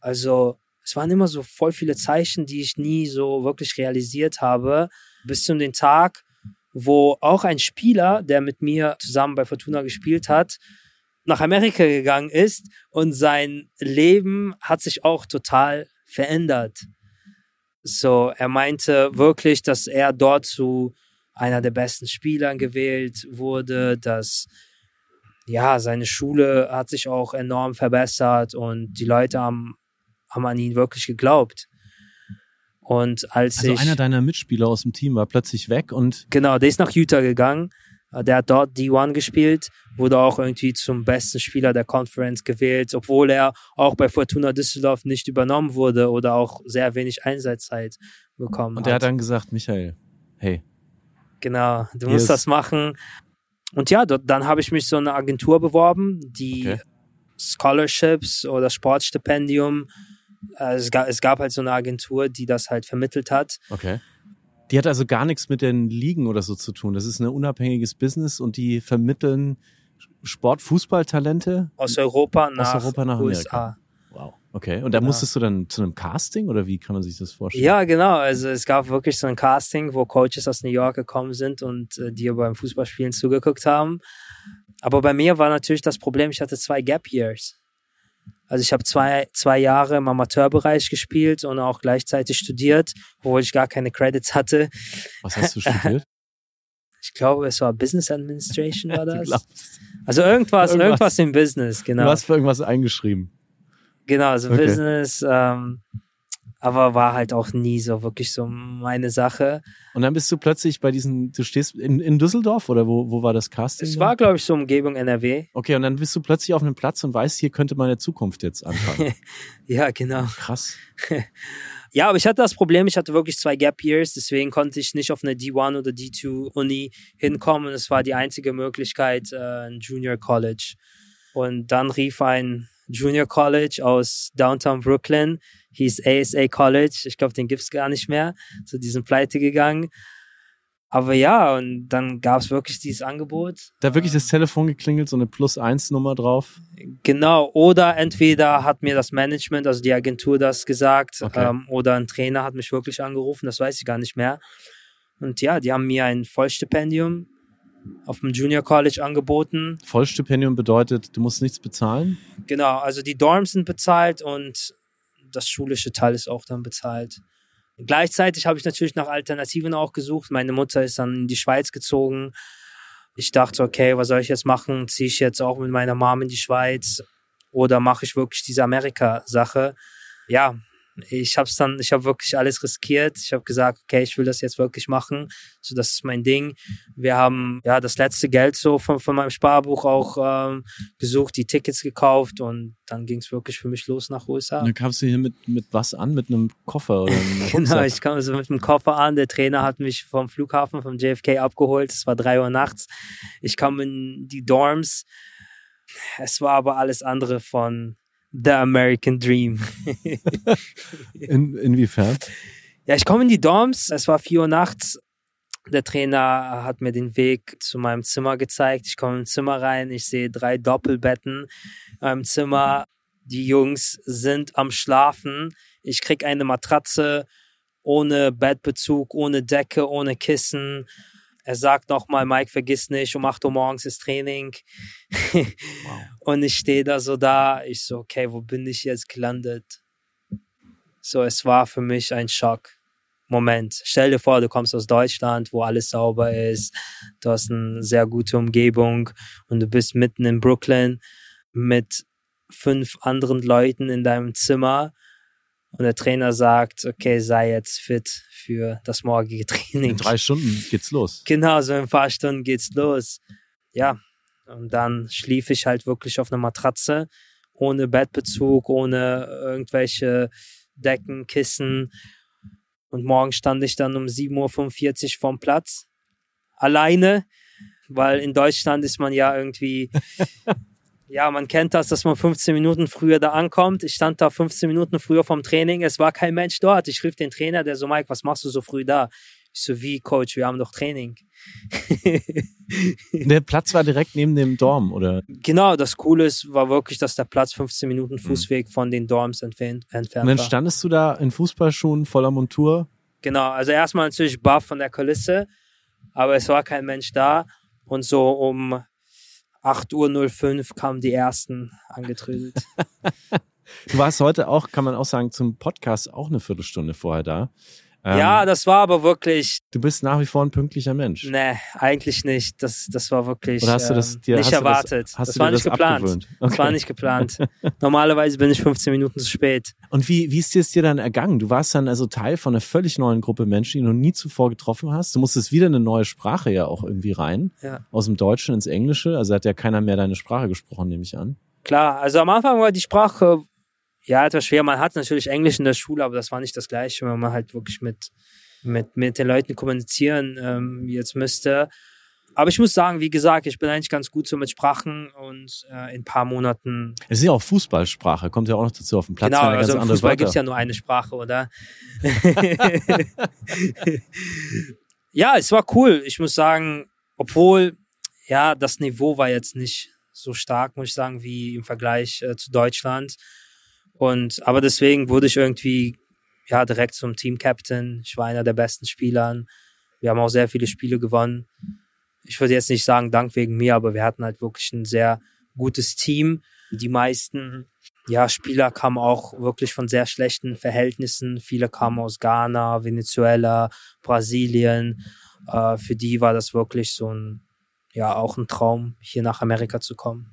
Also, es waren immer so voll viele Zeichen, die ich nie so wirklich realisiert habe. Bis zu dem Tag, wo auch ein Spieler, der mit mir zusammen bei Fortuna gespielt hat, nach Amerika gegangen ist und sein Leben hat sich auch total verändert. So, er meinte wirklich, dass er dort zu einer der besten Spielern gewählt wurde, dass ja, seine Schule hat sich auch enorm verbessert und die Leute haben, haben an ihn wirklich geglaubt. Und als also ich. einer deiner Mitspieler aus dem Team war plötzlich weg und. Genau, der ist nach Utah gegangen der hat dort D1 gespielt, wurde auch irgendwie zum besten Spieler der Conference gewählt, obwohl er auch bei Fortuna Düsseldorf nicht übernommen wurde oder auch sehr wenig Einsatzzeit bekommen Und er hat dann gesagt, Michael, hey. Genau, du musst das machen. Und ja, dort, dann habe ich mich so eine Agentur beworben, die okay. Scholarships oder Sportstipendium. Äh, es, gab, es gab halt so eine Agentur, die das halt vermittelt hat. Okay. Die hat also gar nichts mit den Ligen oder so zu tun. Das ist ein unabhängiges Business und die vermitteln Sport, Fußballtalente aus Europa nach, aus Europa nach USA. Wow. Okay. Und da genau. musstest du dann zu einem Casting oder wie kann man sich das vorstellen? Ja, genau. Also es gab wirklich so ein Casting, wo Coaches aus New York gekommen sind und äh, dir beim Fußballspielen zugeguckt haben. Aber bei mir war natürlich das Problem, ich hatte zwei Gap Years. Also ich habe zwei, zwei Jahre im Amateurbereich gespielt und auch gleichzeitig studiert, obwohl ich gar keine Credits hatte. Was hast du studiert? Ich glaube, es war Business Administration war das. also irgendwas, irgendwas, irgendwas im Business, genau. Du hast für irgendwas eingeschrieben. Genau, also okay. Business, ähm, aber war halt auch nie so wirklich so meine Sache. Und dann bist du plötzlich bei diesen, du stehst in, in Düsseldorf oder wo, wo war das Casting? Es war, glaube ich, so Umgebung NRW. Okay, und dann bist du plötzlich auf einem Platz und weißt, hier könnte meine Zukunft jetzt anfangen. ja, genau. Krass. ja, aber ich hatte das Problem, ich hatte wirklich zwei Gap Years, deswegen konnte ich nicht auf eine D1 oder D2 Uni hinkommen. Es war die einzige Möglichkeit, äh, ein Junior College. Und dann rief ein Junior College aus Downtown Brooklyn, hieß ASA College. Ich glaube, den gibt's gar nicht mehr. So, die sind pleite gegangen. Aber ja, und dann gab es wirklich dieses Angebot. Da wirklich das Telefon geklingelt, so eine Plus-1-Nummer drauf? Genau, oder entweder hat mir das Management, also die Agentur, das gesagt, okay. ähm, oder ein Trainer hat mich wirklich angerufen, das weiß ich gar nicht mehr. Und ja, die haben mir ein Vollstipendium auf dem Junior College angeboten. Vollstipendium bedeutet, du musst nichts bezahlen? Genau, also die Dorms sind bezahlt und das schulische Teil ist auch dann bezahlt. Gleichzeitig habe ich natürlich nach Alternativen auch gesucht. Meine Mutter ist dann in die Schweiz gezogen. Ich dachte, okay, was soll ich jetzt machen? Ziehe ich jetzt auch mit meiner Mom in die Schweiz oder mache ich wirklich diese Amerika-Sache? Ja, ich habe es dann, ich habe wirklich alles riskiert. Ich habe gesagt, okay, ich will das jetzt wirklich machen. So, das ist mein Ding. Wir haben ja das letzte Geld so von, von meinem Sparbuch auch ähm, gesucht, die Tickets gekauft und dann ging es wirklich für mich los nach USA. Und dann kamst du hier mit, mit was an? Mit einem Koffer oder einem Genau, ich kam so mit einem Koffer an. Der Trainer hat mich vom Flughafen, vom JFK abgeholt. Es war drei Uhr nachts. Ich kam in die Dorms. Es war aber alles andere von The American Dream. In, inwiefern? Ja, ich komme in die Dorms. Es war vier Uhr nachts. Der Trainer hat mir den Weg zu meinem Zimmer gezeigt. Ich komme im Zimmer rein. Ich sehe drei Doppelbetten im Zimmer. Die Jungs sind am Schlafen. Ich krieg eine Matratze ohne Bettbezug, ohne Decke, ohne Kissen. Er sagt nochmal, Mike, vergiss nicht, um 8 Uhr morgens ist Training. wow. Und ich stehe da so da. Ich so, okay, wo bin ich jetzt gelandet? So, es war für mich ein Schock. Moment. Stell dir vor, du kommst aus Deutschland, wo alles sauber ist. Du hast eine sehr gute Umgebung und du bist mitten in Brooklyn mit fünf anderen Leuten in deinem Zimmer und der Trainer sagt, okay, sei jetzt fit für das morgige Training. In drei Stunden geht's los. Genau, so in ein paar Stunden geht's los. Ja, und dann schlief ich halt wirklich auf einer Matratze, ohne Bettbezug, ohne irgendwelche Decken, Kissen. Und morgen stand ich dann um 7.45 Uhr vom Platz, alleine, weil in Deutschland ist man ja irgendwie ja, man kennt das, dass man 15 Minuten früher da ankommt. Ich stand da 15 Minuten früher vom Training. Es war kein Mensch dort. Ich rief den Trainer, der so, Mike, was machst du so früh da? Ich so, wie, Coach, wir haben doch Training. der Platz war direkt neben dem Dorm, oder? Genau, das Coole ist, war wirklich, dass der Platz 15 Minuten mhm. Fußweg von den Dorms entfernt, entfernt Und dann standest du da in Fußballschuhen voller Montur? Genau, also erstmal natürlich baff von der Kulisse, aber es war kein Mensch da. Und so um 8.05 Uhr kamen die ersten angetrödelt. du warst heute auch, kann man auch sagen, zum Podcast auch eine Viertelstunde vorher da. Ähm, ja, das war aber wirklich. Du bist nach wie vor ein pünktlicher Mensch. Nee, eigentlich nicht. Das, das war wirklich Oder hast du das, ähm, dir, nicht erwartet. Das, das war nicht das geplant. Okay. Das war nicht geplant. Normalerweise bin ich 15 Minuten zu spät. Und wie, wie ist es dir dann ergangen? Du warst dann also Teil von einer völlig neuen Gruppe Menschen, die du noch nie zuvor getroffen hast. Du musstest wieder eine neue Sprache ja auch irgendwie rein. Ja. Aus dem Deutschen ins Englische. Also hat ja keiner mehr deine Sprache gesprochen, nehme ich an. Klar, also am Anfang war die Sprache ja etwas schwer. Man hat natürlich Englisch in der Schule, aber das war nicht das Gleiche, wenn man halt wirklich mit mit, mit den Leuten kommunizieren ähm, jetzt müsste. Aber ich muss sagen, wie gesagt, ich bin eigentlich ganz gut so mit Sprachen und äh, in ein paar Monaten. Es ist ja auch Fußballsprache, kommt ja auch noch dazu auf dem Platz. Genau, also im Fußball gibt es ja nur eine Sprache, oder? ja, es war cool. Ich muss sagen, obwohl, ja, das Niveau war jetzt nicht so stark, muss ich sagen, wie im Vergleich äh, zu Deutschland. Und, aber deswegen wurde ich irgendwie ja, direkt zum Team-Captain. Ich war einer der besten Spieler. Wir haben auch sehr viele Spiele gewonnen. Ich würde jetzt nicht sagen, dank wegen mir, aber wir hatten halt wirklich ein sehr gutes Team. Die meisten ja, Spieler kamen auch wirklich von sehr schlechten Verhältnissen. Viele kamen aus Ghana, Venezuela, Brasilien. Äh, für die war das wirklich so ein, ja, auch ein Traum, hier nach Amerika zu kommen.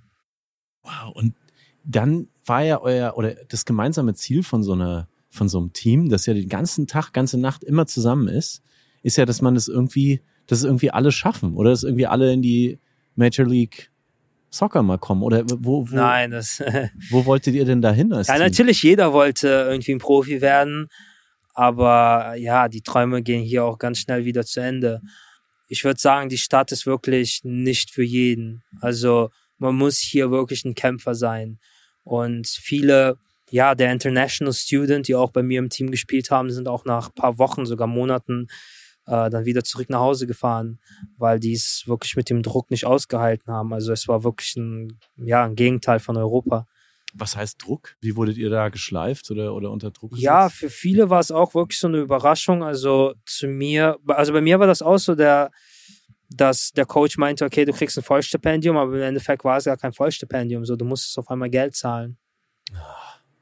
Wow, und dann war ja euer, oder das gemeinsame Ziel von so einer von so einem Team, das ja den ganzen Tag, ganze Nacht immer zusammen ist, ist ja, dass man das irgendwie, dass es irgendwie alle schaffen oder dass irgendwie alle in die Major League Soccer mal kommen oder wo, wo Nein, das wo wolltet ihr denn dahin als Ja, Team? natürlich jeder wollte irgendwie ein Profi werden, aber ja, die Träume gehen hier auch ganz schnell wieder zu Ende. Ich würde sagen, die Stadt ist wirklich nicht für jeden. Also, man muss hier wirklich ein Kämpfer sein und viele ja, der International Student, die auch bei mir im Team gespielt haben, sind auch nach ein paar Wochen, sogar Monaten, äh, dann wieder zurück nach Hause gefahren, weil die es wirklich mit dem Druck nicht ausgehalten haben. Also es war wirklich ein, ja, ein Gegenteil von Europa. Was heißt Druck? Wie wurdet ihr da geschleift oder, oder unter Druck gesetzt? Ja, für viele war es auch wirklich so eine Überraschung. Also zu mir, also bei mir war das auch so, der, dass der Coach meinte, okay, du kriegst ein Vollstipendium, aber im Endeffekt war es ja kein Vollstipendium, so du musstest auf einmal Geld zahlen.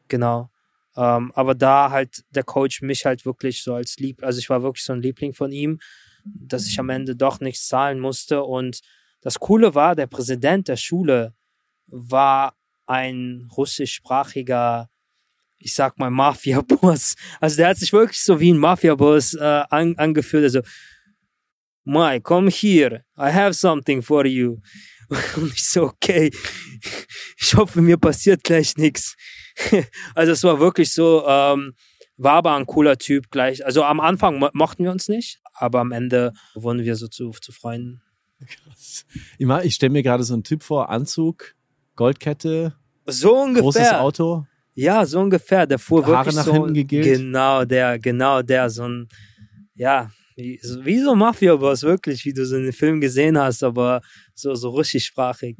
Genau. Ähm, aber da halt der Coach mich halt wirklich so als Lieb, also ich war wirklich so ein Liebling von ihm, dass ich am Ende doch nichts zahlen musste. Und das Coole war, der Präsident der Schule war ein russischsprachiger, ich sag mal, Mafia-Boss. Also der hat sich wirklich so wie ein Mafia-Boss äh, an, angeführt. Also, Mike, come here. I have something for you. Und ich so, okay, ich hoffe, mir passiert gleich nichts. Also es war wirklich so, ähm, war aber ein cooler Typ gleich. Also am Anfang mo mochten wir uns nicht, aber am Ende wurden wir so zu, zu Freunden. Krass. Ich, ich stelle mir gerade so einen Typ vor, Anzug, Goldkette, so ungefähr. großes Auto. Ja, so ungefähr. Der fuhr Haare wirklich nach so. hinten gegelt. Genau, der, genau der, so ein, ja, wie, so- Mafia-Boss, wirklich, wie du so in den Film gesehen hast, aber so, so russischsprachig.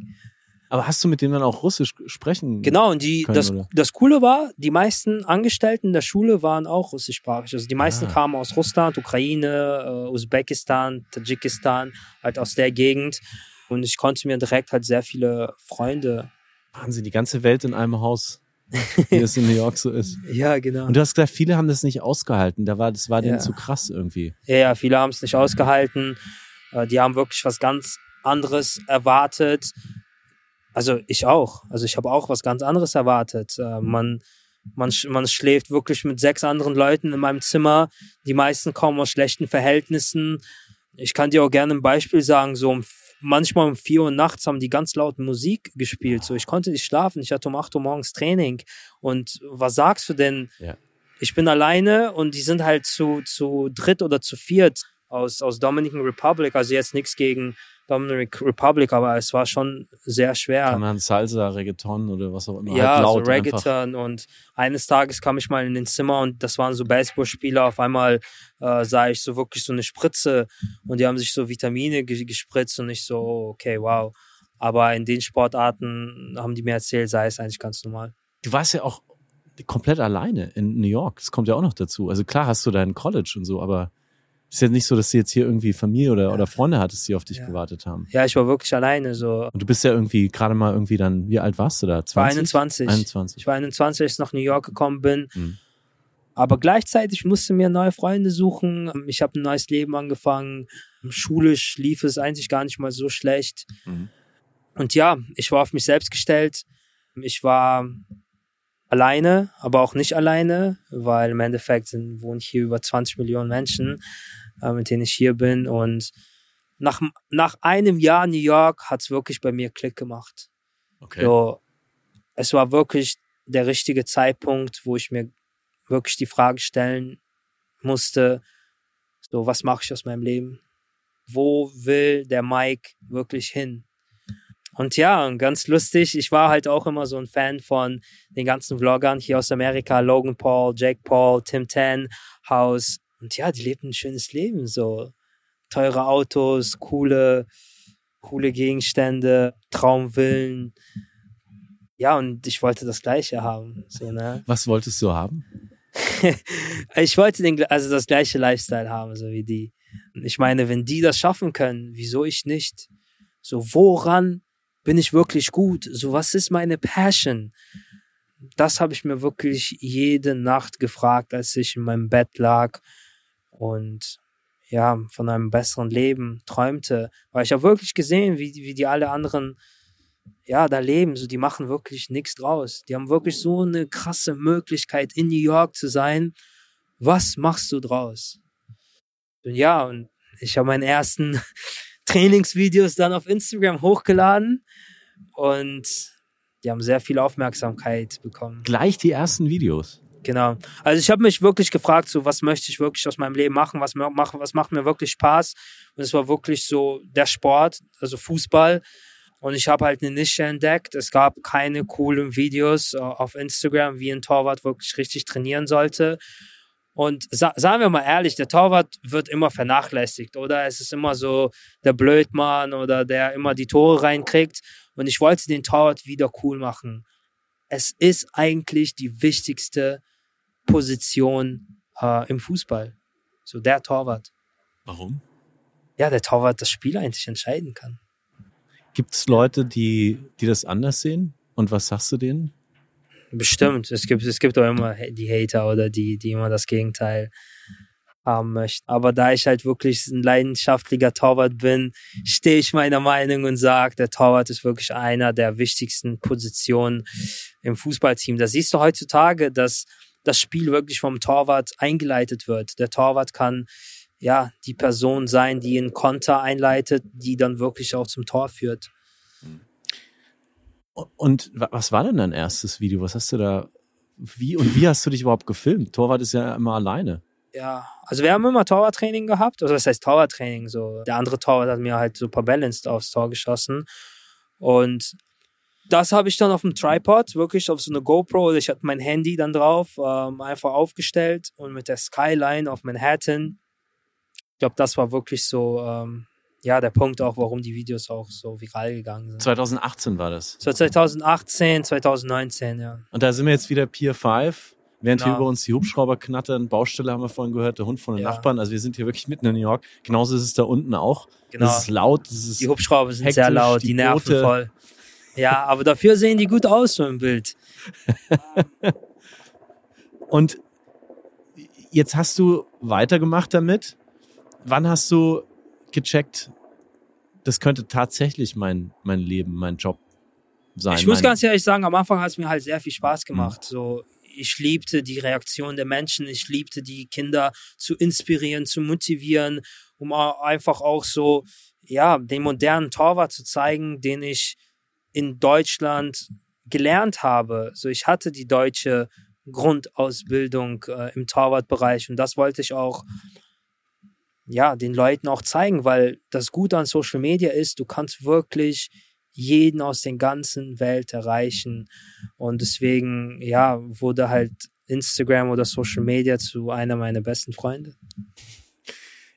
Aber hast du mit dem dann auch Russisch sprechen? Genau, und die, können, das, oder? das Coole war, die meisten Angestellten der Schule waren auch russischsprachig. Also die meisten Ah. kamen aus Russland, Ukraine, äh, Usbekistan, Tadschikistan, halt aus der Gegend. Und ich konnte mir direkt halt sehr viele Freunde. Wahnsinn, die ganze Welt in einem Haus, wie es in New York so ist. Ja, genau. Und du hast gesagt, viele haben das nicht ausgehalten. Da war, das war denen Ja. zu krass irgendwie. Ja, ja, viele haben es nicht ausgehalten. Äh, die haben wirklich was ganz anderes erwartet. Also ich auch. Also ich habe auch was ganz anderes erwartet. Äh, man, man, man schläft wirklich mit sechs anderen Leuten in meinem Zimmer. Die meisten kommen aus schlechten Verhältnissen. Ich kann dir auch gerne ein Beispiel sagen. So um, manchmal um vier Uhr nachts haben die ganz laut Musik gespielt. So ich konnte nicht schlafen. Ich hatte um acht Uhr morgens Training. Und was sagst du denn? Ja. ich bin alleine und die sind halt zu, zu dritt oder zu viert aus, aus Dominican Republic. Also jetzt nichts gegen Dominican Republic, aber es war schon sehr schwer. Kann man Salsa, Reggaeton oder was auch immer. ja, halt so laut einfach. Reggaeton und eines Tages kam ich mal in den Zimmer und das waren so Baseballspieler. Auf einmal äh, sah ich so wirklich so eine Spritze und die haben sich so Vitamine ge gespritzt und ich so, oh, okay, wow. Aber in den Sportarten haben die mir erzählt, sei es eigentlich ganz normal. Du warst ja auch komplett alleine in New York. Das kommt ja auch noch dazu. Also klar hast du dein College und so, aber ist ja nicht so, dass du jetzt hier irgendwie Familie oder, oder Freunde hattest, die auf dich Ja. gewartet haben. Ja, ich war wirklich alleine, so Und du bist ja irgendwie gerade mal irgendwie dann, wie alt warst du da? Ich war 20? 21. 21. Ich war 21, als ich nach New York gekommen bin. Mhm. Aber gleichzeitig musste mir neue Freunde suchen. Ich habe ein neues Leben angefangen. Schulisch lief es eigentlich gar nicht mal so schlecht. Mhm. Und ja, ich war auf mich selbst gestellt. Ich war alleine, aber auch nicht alleine, weil im Endeffekt sind, wohnen hier über 20 Millionen Menschen, äh, mit denen ich hier bin. Und nach, nach einem Jahr New York hat es wirklich bei mir Klick gemacht. Okay. So, es war wirklich der richtige Zeitpunkt, wo ich mir wirklich die Frage stellen musste, so, was mache ich aus meinem Leben? Wo will der Mike wirklich hin? Und ja, ganz lustig, ich war halt auch immer so ein Fan von den ganzen Vloggern hier aus Amerika, Logan Paul, Jake Paul, Tim Tan, House. Und ja, die lebten ein schönes Leben, so teure Autos, coole, coole Gegenstände, Traumvillen. Ja, und ich wollte das Gleiche haben. So, ne? Was wolltest du haben? ich wollte den, also das gleiche Lifestyle haben, so wie die. Ich meine, wenn die das schaffen können, wieso ich nicht? So, woran bin ich wirklich gut? So, was ist meine Passion? Das habe ich mir wirklich jede Nacht gefragt, als ich in meinem Bett lag und ja, von einem besseren Leben träumte. Weil ich habe wirklich gesehen, wie, wie die alle anderen ja, da leben, so die machen wirklich nichts draus. Die haben wirklich so eine krasse Möglichkeit, in New York zu sein. Was machst du draus? Und ja, und ich habe meine ersten Trainingsvideos dann auf Instagram hochgeladen und die haben sehr viel Aufmerksamkeit bekommen. Gleich die ersten Videos. Genau. Also ich habe mich wirklich gefragt, so was möchte ich wirklich aus meinem Leben machen, was, machen, was macht mir wirklich Spaß. Und es war wirklich so der Sport, also Fußball. Und ich habe halt eine Nische entdeckt. Es gab keine coolen Videos äh, auf Instagram, wie ein Torwart wirklich richtig trainieren sollte. Und sa sagen wir mal ehrlich, der Torwart wird immer vernachlässigt, oder? Es ist immer so der Blödmann oder der immer die Tore reinkriegt. Und ich wollte den Torwart wieder cool machen. Es ist eigentlich die wichtigste Position äh, im Fußball. So der Torwart. Warum? ja, der Torwart das Spiel eigentlich entscheiden kann. Gibt es Leute, die, die das anders sehen? Und was sagst du denen? Bestimmt. Es gibt, es gibt auch immer die Hater oder die, die immer das Gegenteil haben möchten. Aber da ich halt wirklich ein leidenschaftlicher Torwart bin, stehe ich meiner Meinung und sage, der Torwart ist wirklich einer der wichtigsten Positionen im Fußballteam. Da siehst du heutzutage, dass das Spiel wirklich vom Torwart eingeleitet wird. Der Torwart kann ja die Person sein, die einen Konter einleitet, die dann wirklich auch zum Tor führt. Und was war denn dein erstes Video? Was hast du da, wie und wie hast du dich überhaupt gefilmt? Torwart ist ja immer alleine. Ja, also wir haben immer Torwarttraining gehabt. Also das heißt Torwarttraining. So. Der andere Torwart hat mir halt paar Balanced aufs Tor geschossen. Und das habe ich dann auf dem Tripod, wirklich auf so eine GoPro. Ich hatte mein Handy dann drauf, ähm, einfach aufgestellt und mit der Skyline auf Manhattan. Ich glaube, das war wirklich so ähm, ja, der Punkt auch, warum die Videos auch so viral gegangen sind. 2018 war das. So 2018, 2019, ja. Und da sind wir jetzt wieder Pier 5. Während genau. hier über uns die Hubschrauber knattern, Baustelle haben wir vorhin gehört, der Hund von den ja. Nachbarn. Also wir sind hier wirklich mitten in New York. Genauso ist es da unten auch. Genau. Es ist laut. Es ist die Hubschrauber sind hektisch, sehr laut, die, die nerven Boote. voll. Ja, aber dafür sehen die gut aus so im Bild. Und jetzt hast du weitergemacht damit. Wann hast du gecheckt, das könnte tatsächlich mein, mein Leben, mein Job sein. Ich muss ganz ehrlich sagen, am Anfang hat es mir halt sehr viel Spaß gemacht. Mhm. So, ich liebte die Reaktion der Menschen, ich liebte die Kinder zu inspirieren, zu motivieren, um einfach auch so, ja, den modernen Torwart zu zeigen, den ich in Deutschland gelernt habe. So, ich hatte die deutsche Grundausbildung äh, im Torwartbereich und das wollte ich auch ja, den Leuten auch zeigen, weil das Gute an Social Media ist, du kannst wirklich jeden aus der ganzen Welt erreichen. Und deswegen, ja, wurde halt Instagram oder Social Media zu einer meiner besten Freunde.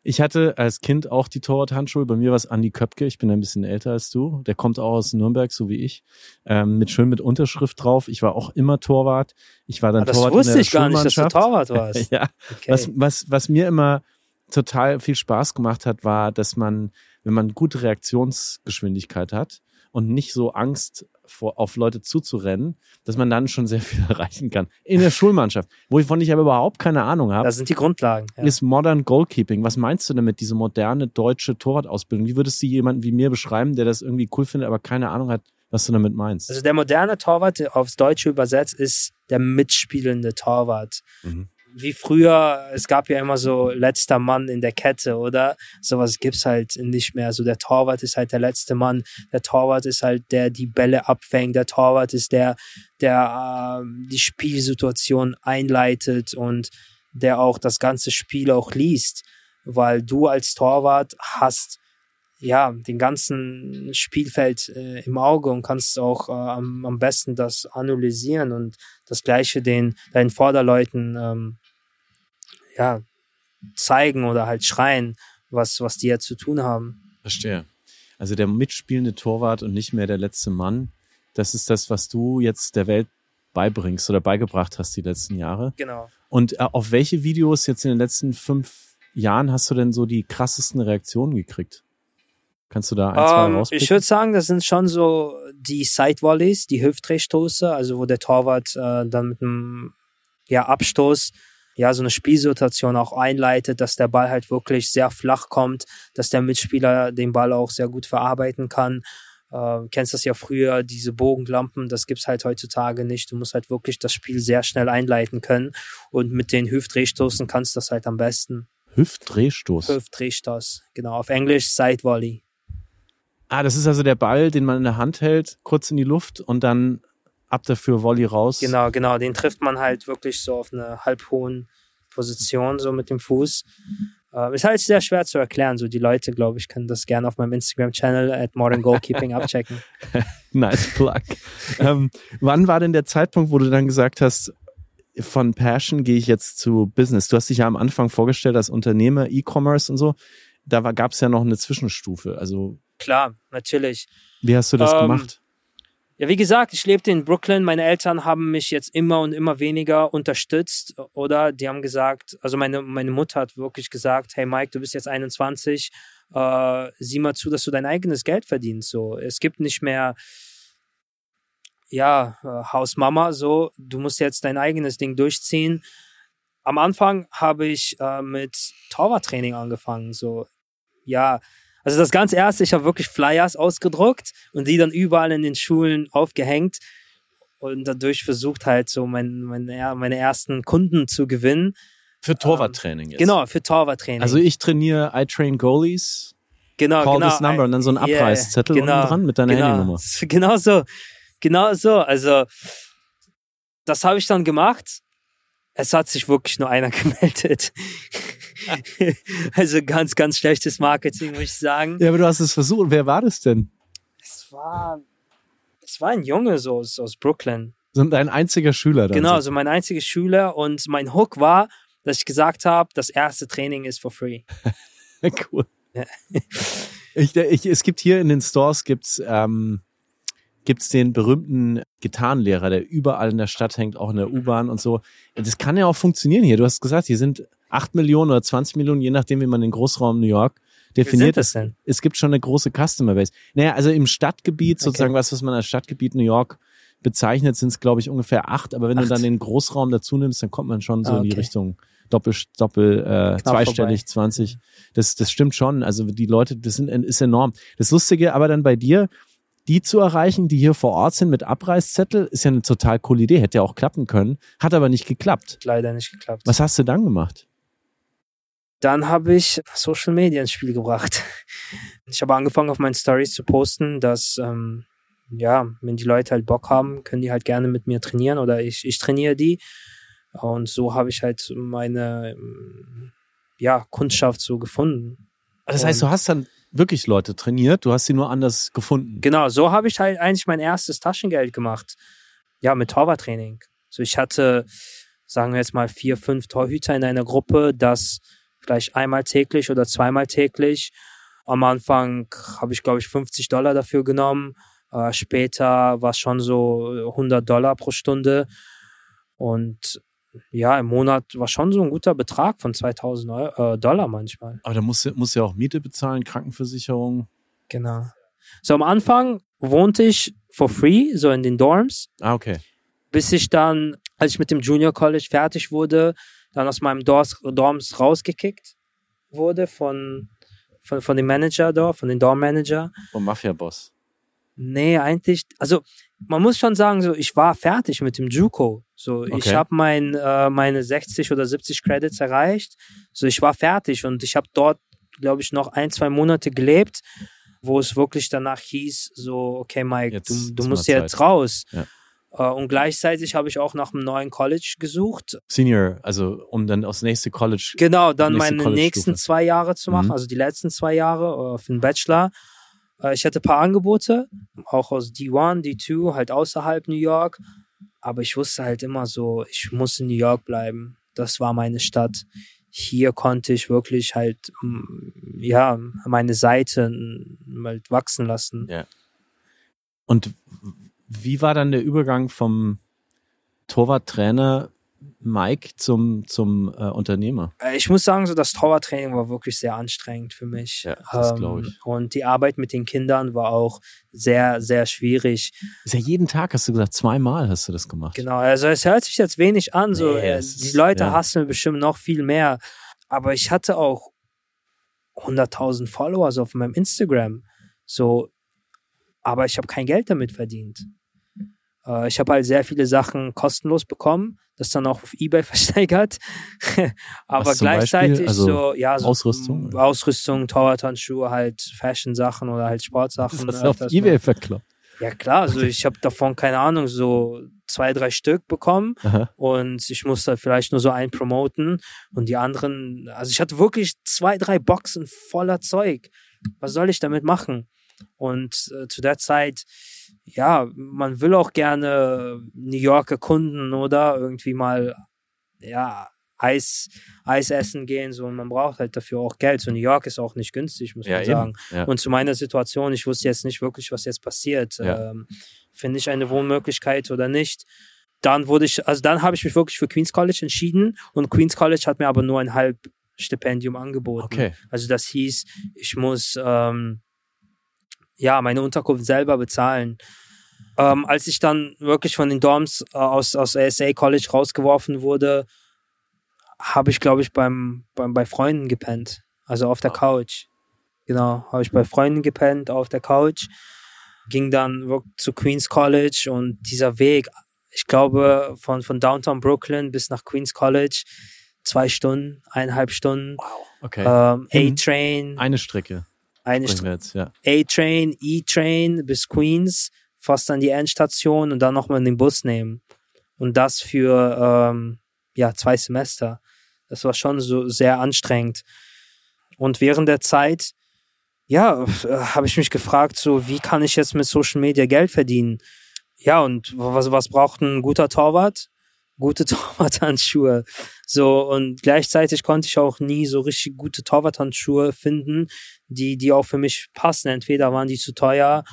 Ich hatte als Kind auch die Torwart-Handschuhe. Bei mir war es Andi Köpke. Ich bin ein bisschen älter als du. Der kommt auch aus Nürnberg, so wie ich. Ähm, mit schön mit Unterschrift drauf. Ich war auch immer Torwart. Ich war dann ah, das Torwart wusste in der ich gar nicht, dass du Torwart warst. ja. Okay. Was, was, was mir immer total viel Spaß gemacht hat, war, dass man, wenn man gute Reaktionsgeschwindigkeit hat und nicht so Angst vor, auf Leute zuzurennen, dass man dann schon sehr viel erreichen kann. In der Schulmannschaft, wovon ich aber überhaupt keine Ahnung habe. Das sind die Grundlagen. Ja. Ist Modern Goalkeeping. Was meinst du damit, diese moderne deutsche Torwartausbildung? Wie würdest du jemanden wie mir beschreiben, der das irgendwie cool findet, aber keine Ahnung hat, was du damit meinst? Also der moderne Torwart aufs Deutsche übersetzt ist der mitspielende Torwart. Mhm wie früher, es gab ja immer so letzter Mann in der Kette, oder? Sowas gibt's halt nicht mehr. So der Torwart ist halt der letzte Mann. Der Torwart ist halt der, die Bälle abfängt. Der Torwart ist der, der äh, die Spielsituation einleitet und der auch das ganze Spiel auch liest. Weil du als Torwart hast ja den ganzen Spielfeld äh, im Auge und kannst auch äh, am, am besten das analysieren und das gleiche den deinen Vorderleuten ähm, ja, zeigen oder halt schreien, was, was die ja zu tun haben. Verstehe. Also der mitspielende Torwart und nicht mehr der letzte Mann, das ist das, was du jetzt der Welt beibringst oder beigebracht hast die letzten Jahre. Genau. Und äh, auf welche Videos jetzt in den letzten fünf Jahren hast du denn so die krassesten Reaktionen gekriegt? Kannst du da ein, zwei um, ähm, Ich würde sagen, das sind schon so die Side-Volleys, die Hüftdrehstoße, also wo der Torwart äh, dann mit einem ja, Abstoß ja, so eine Spielsituation auch einleitet, dass der Ball halt wirklich sehr flach kommt, dass der Mitspieler den Ball auch sehr gut verarbeiten kann. Äh, kennst das ja früher, diese Bogenlampen, das gibt's halt heutzutage nicht. Du musst halt wirklich das Spiel sehr schnell einleiten können und mit den Hüftdrehstoßen kannst du das halt am besten. Hüftdrehstoß? Hüftdrehstoß, genau. Auf Englisch Side Volley. Ah, das ist also der Ball, den man in der Hand hält, kurz in die Luft und dann ab dafür Volley raus. Genau, genau. Den trifft man halt wirklich so auf eine halb hohen Position, so mit dem Fuß. Äh, ist halt sehr schwer zu erklären. So die Leute, glaube ich, können das gerne auf meinem Instagram-Channel at Modern Goalkeeping abchecken. nice plug. ähm, wann war denn der Zeitpunkt, wo du dann gesagt hast, von Passion gehe ich jetzt zu Business? Du hast dich ja am Anfang vorgestellt als Unternehmer, E-Commerce und so. Da gab es ja noch eine Zwischenstufe. Also klar, natürlich. Wie hast du das ähm, gemacht? Ja, wie gesagt, ich lebte in Brooklyn. Meine Eltern haben mich jetzt immer und immer weniger unterstützt. Oder die haben gesagt, also meine, meine Mutter hat wirklich gesagt, hey Mike, du bist jetzt 21, äh, sieh mal zu, dass du dein eigenes Geld verdienst. So, es gibt nicht mehr ja, äh, Hausmama, so, du musst jetzt dein eigenes Ding durchziehen. Am Anfang habe ich äh, mit Torwarttraining angefangen, so, ja, also das ganz erste, ich habe wirklich Flyers ausgedruckt und die dann überall in den Schulen aufgehängt und dadurch versucht halt so mein, mein, meine ersten Kunden zu gewinnen. Für Torwarttraining jetzt. Genau, für Torwarttraining. Also ich trainiere I Train Goalies. Genau, Call genau. this number und dann so ein Yeah, Abreißzettel genau, unten dran mit deiner genau. Handynummer. Genau so. Genau so. Also, das habe ich dann gemacht. Es hat sich wirklich nur einer gemeldet. also ganz, ganz schlechtes Marketing, muss ich sagen. Ja, aber du hast es versucht. Wer war das denn? Es war, es war ein Junge so aus, aus Brooklyn. So dein einziger Schüler dann. Genau, so. also mein einziger Schüler und mein Hook war, dass ich gesagt habe, das erste Training ist for free. cool. Ja. Ich, ich, es gibt hier in den Stores gibt's, ähm, gibt's den berühmten Gitarrenlehrer, der überall in der Stadt hängt, auch in der U-Bahn und so. Das kann ja auch funktionieren hier. Du hast gesagt, hier sind 8 Millionen oder 20 Millionen, je nachdem, wie man den Großraum New York definiert. Wie sind das denn? Es gibt schon eine große Customer Base. Naja, also im Stadtgebiet, Okay. sozusagen was, was man als Stadtgebiet New York bezeichnet, sind es, glaube ich, ungefähr acht. Aber wenn du Acht. dann den Großraum dazu nimmst, dann kommt man schon so Ah, in die okay. Richtung doppel, doppel äh, Knapp zweistellig, vorbei. 20. Das, das stimmt schon. Also die Leute, das sind, ist enorm. Das Lustige aber dann bei dir, die zu erreichen, die hier vor Ort sind mit Abreißzettel, ist ja eine total coole Idee. Hätte ja auch klappen können. Hat aber nicht geklappt. Leider nicht geklappt. Was hast du dann gemacht? Dann habe ich Social Media ins Spiel gebracht. Ich habe angefangen, auf meinen Stories zu posten, dass, ähm, ja, wenn die Leute halt Bock haben, können die halt gerne mit mir trainieren oder ich, ich trainiere die. Und so habe ich halt meine, ja, Kundschaft so gefunden. Das heißt, du hast dann wirklich Leute trainiert, du hast sie nur anders gefunden. Genau, so habe ich halt eigentlich mein erstes Taschengeld gemacht. Ja, mit Torwarttraining. So, ich hatte, sagen wir jetzt mal, vier, fünf Torhüter in einer Gruppe, das vielleicht einmal täglich oder zweimal täglich. Am Anfang habe ich, glaube ich, 50 Dollar dafür genommen. Äh, später war es schon so 100 Dollar pro Stunde. Und ja, im Monat war schon so ein guter Betrag von 2000 Euro, äh, Dollar manchmal. Aber da musst du, musst du ja auch Miete bezahlen, Krankenversicherung. Genau. So am Anfang wohnte ich for free, so in den Dorms, Ah, okay. bis ich dann, als ich mit dem Junior College fertig wurde, dann aus meinem Dorms, Dorms rausgekickt wurde von, von, von dem Manager dort, von dem Dorm-Manager. Vom Mafia-Boss. Nee, eigentlich, also man muss schon sagen, so ich war fertig mit dem JUCO. So, ich Okay. habe mein, äh, meine 60 oder 70 Credits erreicht. So, ich war fertig und ich habe dort, glaube ich, noch ein, zwei Monate gelebt, wo es wirklich danach hieß, so, okay, Mike, Jetzt du, du musst jetzt Zeit. raus. Ja. Äh, und gleichzeitig habe ich auch nach einem neuen College gesucht. Senior, also um dann aufs nächste College. Genau, dann meine nächsten zwei Jahre zu machen, Mhm. also die letzten zwei Jahre äh, für den Bachelor. Äh, ich hatte ein paar Angebote, auch aus D1, D2, halt außerhalb New York. Aber ich wusste halt immer so, ich muss in New York bleiben. Das war meine Stadt. Hier konnte ich wirklich halt, mm, ja, meine Seite halt wachsen lassen. Ja. Und wie war dann der Übergang vom Torwarttrainer Mike zum, zum äh, Unternehmer? Äh, Ich muss sagen, so das Torwarttraining war wirklich sehr anstrengend für mich. Ähm, Ja, das glaub ich. Und die Arbeit mit den Kindern war auch sehr, sehr schwierig. Ist ja jeden Tag, hast du gesagt, zweimal hast du das gemacht. Genau, also es hört sich jetzt wenig an, so Nee, äh, es die ist- Leute ja. hassen bestimmt noch viel mehr, aber ich hatte auch 100.000 Follower so auf meinem Instagram, so, aber ich habe kein Geld damit verdient. Äh, ich habe halt sehr viele Sachen kostenlos bekommen, das dann auch auf eBay versteigert, aber gleichzeitig? Also so, ja, so Ausrüstung? m, Ausrüstung, Torwarthandschuhe, halt Fashion-Sachen oder halt Sportsachen. Das hast du auf Ebay mal. verkloppt. Ja klar, also ich habe davon keine Ahnung, so zwei, drei Stück bekommen Aha. und ich musste vielleicht nur so einen promoten und die anderen, also ich hatte wirklich zwei, drei Boxen voller Zeug. Was soll ich damit machen? Und äh, zu der Zeit, ja, man will auch gerne New York erkunden oder irgendwie mal, ja, Eis, Eis essen gehen, so, und man braucht halt dafür auch Geld. So, New York ist auch nicht günstig, muss Ja, man sagen. Ja. Und zu meiner Situation, ich wusste jetzt nicht wirklich, was jetzt passiert. Ja. Ähm, Finde ich eine Wohnmöglichkeit oder nicht? Dann wurde ich, also dann habe ich mich wirklich für Queens College entschieden und Queens College hat mir aber nur ein halb Stipendium angeboten. Okay. Also das hieß, ich muss ähm, ja meine Unterkunft selber bezahlen. Ähm, als ich dann wirklich von den Dorms äh, aus, aus ASA College rausgeworfen wurde, habe ich, glaube ich, beim, beim, bei Freunden gepennt. Also auf der Ah. Couch. Genau, habe ich bei Freunden gepennt auf der Couch. Ging dann wirklich zu Queens College und dieser Weg, ich glaube, von, von Downtown Brooklyn bis nach Queens College, zwei Stunden, eineinhalb Stunden. Okay. Ähm, A-Train, Eine Strecke. Eine Str ja. A-Train, E-Train bis Queens, fast an die Endstation und dann nochmal den Bus nehmen. Und das für ähm, ja, zwei Semester. Das war schon so sehr anstrengend. Und während der Zeit, ja, äh, habe ich mich gefragt, so, wie kann ich jetzt mit Social Media Geld verdienen? Ja, und was, was braucht ein guter Torwart? Gute Torwarthandschuhe. So, und gleichzeitig konnte ich auch nie so richtig gute Torwarthandschuhe finden, die, die auch für mich passen. Entweder waren die zu teuer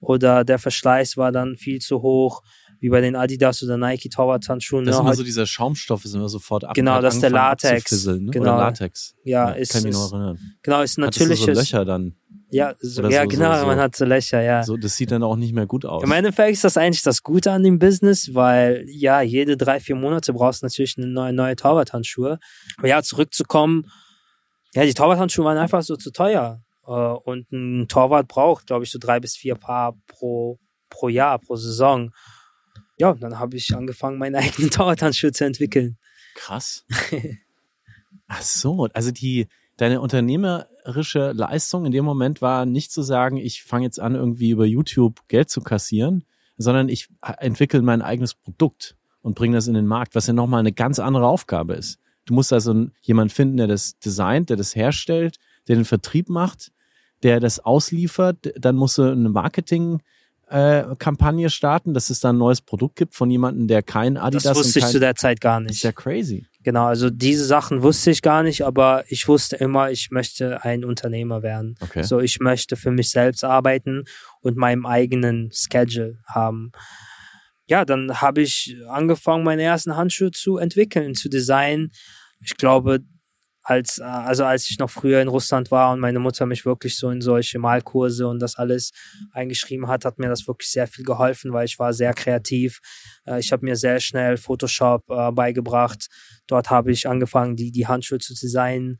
oder der Verschleiß war dann viel zu hoch, wie bei den Adidas oder Nike Torwarthandschuhen. Das ist ne? immer Halt- so dieser Schaumstoff, ist immer sofort ab. Genau, das ist der Latex. Ne? Genau. Oder Latex. ja, ist, kann mich noch ist erinnern. genau, ist natürliches. so Löcher dann. Ja, so, ja so- so- genau, so- man hat so Löcher, ja. So, das sieht dann auch nicht mehr gut aus. Im Endeffekt ist das eigentlich das Gute an dem Business, weil ja, jede drei, vier Monate brauchst du natürlich eine neue, neue Torwarthandschuhe. Aber ja, zurückzukommen, ja, die Torwarthandschuhe waren einfach so zu teuer. Äh, Und ein Torwart braucht, glaube ich, so drei bis vier Paar pro, pro Jahr, pro Saison. Ja, und dann habe ich angefangen, meine eigenen Torwarthandschuhe zu entwickeln. Krass. Ach so, also die, deine unternehmerische Leistung in dem Moment war nicht zu sagen, ich fange jetzt an, irgendwie über YouTube Geld zu kassieren, sondern ich entwickle mein eigenes Produkt und bringe das in den Markt, was ja nochmal eine ganz andere Aufgabe ist. Du musst also jemanden finden, der das designt, der das herstellt, der den Vertrieb macht, der das ausliefert. Dann musst du eine Marketing äh, Kampagne starten, dass es da ein neues Produkt gibt von jemandem, der kein Adidas Das wusste und ich kein, zu der Zeit gar Das nicht. ist ja crazy. Genau, also diese Sachen wusste ich gar nicht, aber ich wusste immer, ich möchte ein Unternehmer werden. Okay. So, ich möchte für mich selbst arbeiten und meinem eigenen Schedule haben. Ja, dann habe ich angefangen, meine ersten Handschuhe zu entwickeln, zu designen. Ich glaube, als, äh, also als ich noch früher in Russland war und meine Mutter mich wirklich so in solche Malkurse und das alles eingeschrieben hat, hat mir das wirklich sehr viel geholfen, weil ich war sehr kreativ. Äh, Ich habe mir sehr schnell Photoshop äh, beigebracht. Dort habe ich angefangen, die, die Handschuhe zu designen.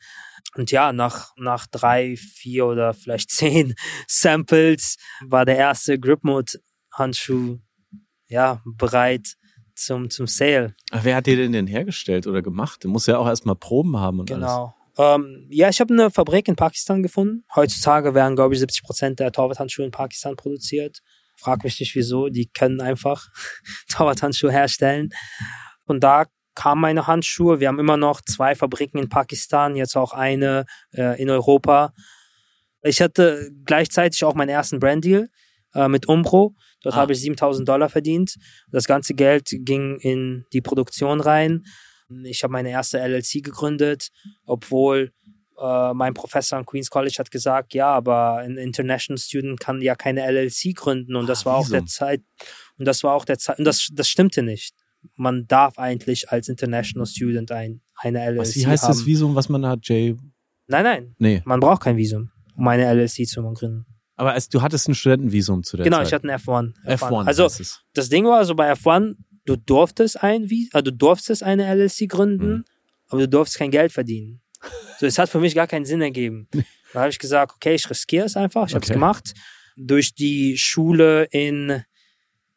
Und ja, nach, nach drei, vier oder vielleicht zehn Samples war der erste Grip Mode Handschuh ja, bereit zum, zum Sale. Aber Wer hat dir den denn hergestellt oder gemacht? Du musst ja auch erstmal Proben haben und alles. Genau. Ähm, ja, ich habe eine Fabrik in Pakistan gefunden. Heutzutage werden, glaube ich, 70 Prozent der Torwarthandschuhe in Pakistan produziert. Frag mich nicht wieso, die können einfach Torwarthandschuhe herstellen. Und da kamen meine Handschuhe. Wir haben immer noch zwei Fabriken in Pakistan, jetzt auch eine äh, in Europa. Ich hatte gleichzeitig auch meinen ersten Branddeal äh, mit Umbro. Dort Ah. habe ich 7000 Dollar verdient. Das ganze Geld ging in die Produktion rein. Ich habe meine erste LLC gegründet, obwohl äh, mein Professor an Queens College hat gesagt, ja, aber ein International Student kann ja keine LLC gründen und das Ah, war auch der. Zeit und das war auch der Zeit und das das stimmte nicht. Man darf eigentlich als International Student ein, eine LLC Was, wie heißt haben. das Visum, was man hat, Jay? Nein, nein, Nee. man braucht kein Visum, um eine LLC zu gründen. Aber als, du hattest ein Studentenvisum zu der Genau, Zeit. ich hatte ein F1. F1. Also heißt es. das Ding war so bei F1, du durftest ein also du durftest eine LLC gründen, Mhm. aber du durftest kein Geld verdienen. So, es hat für mich gar keinen Sinn ergeben. Dann habe ich gesagt, okay, ich riskiere es einfach. Ich habe es Okay. gemacht. Durch die Schule in,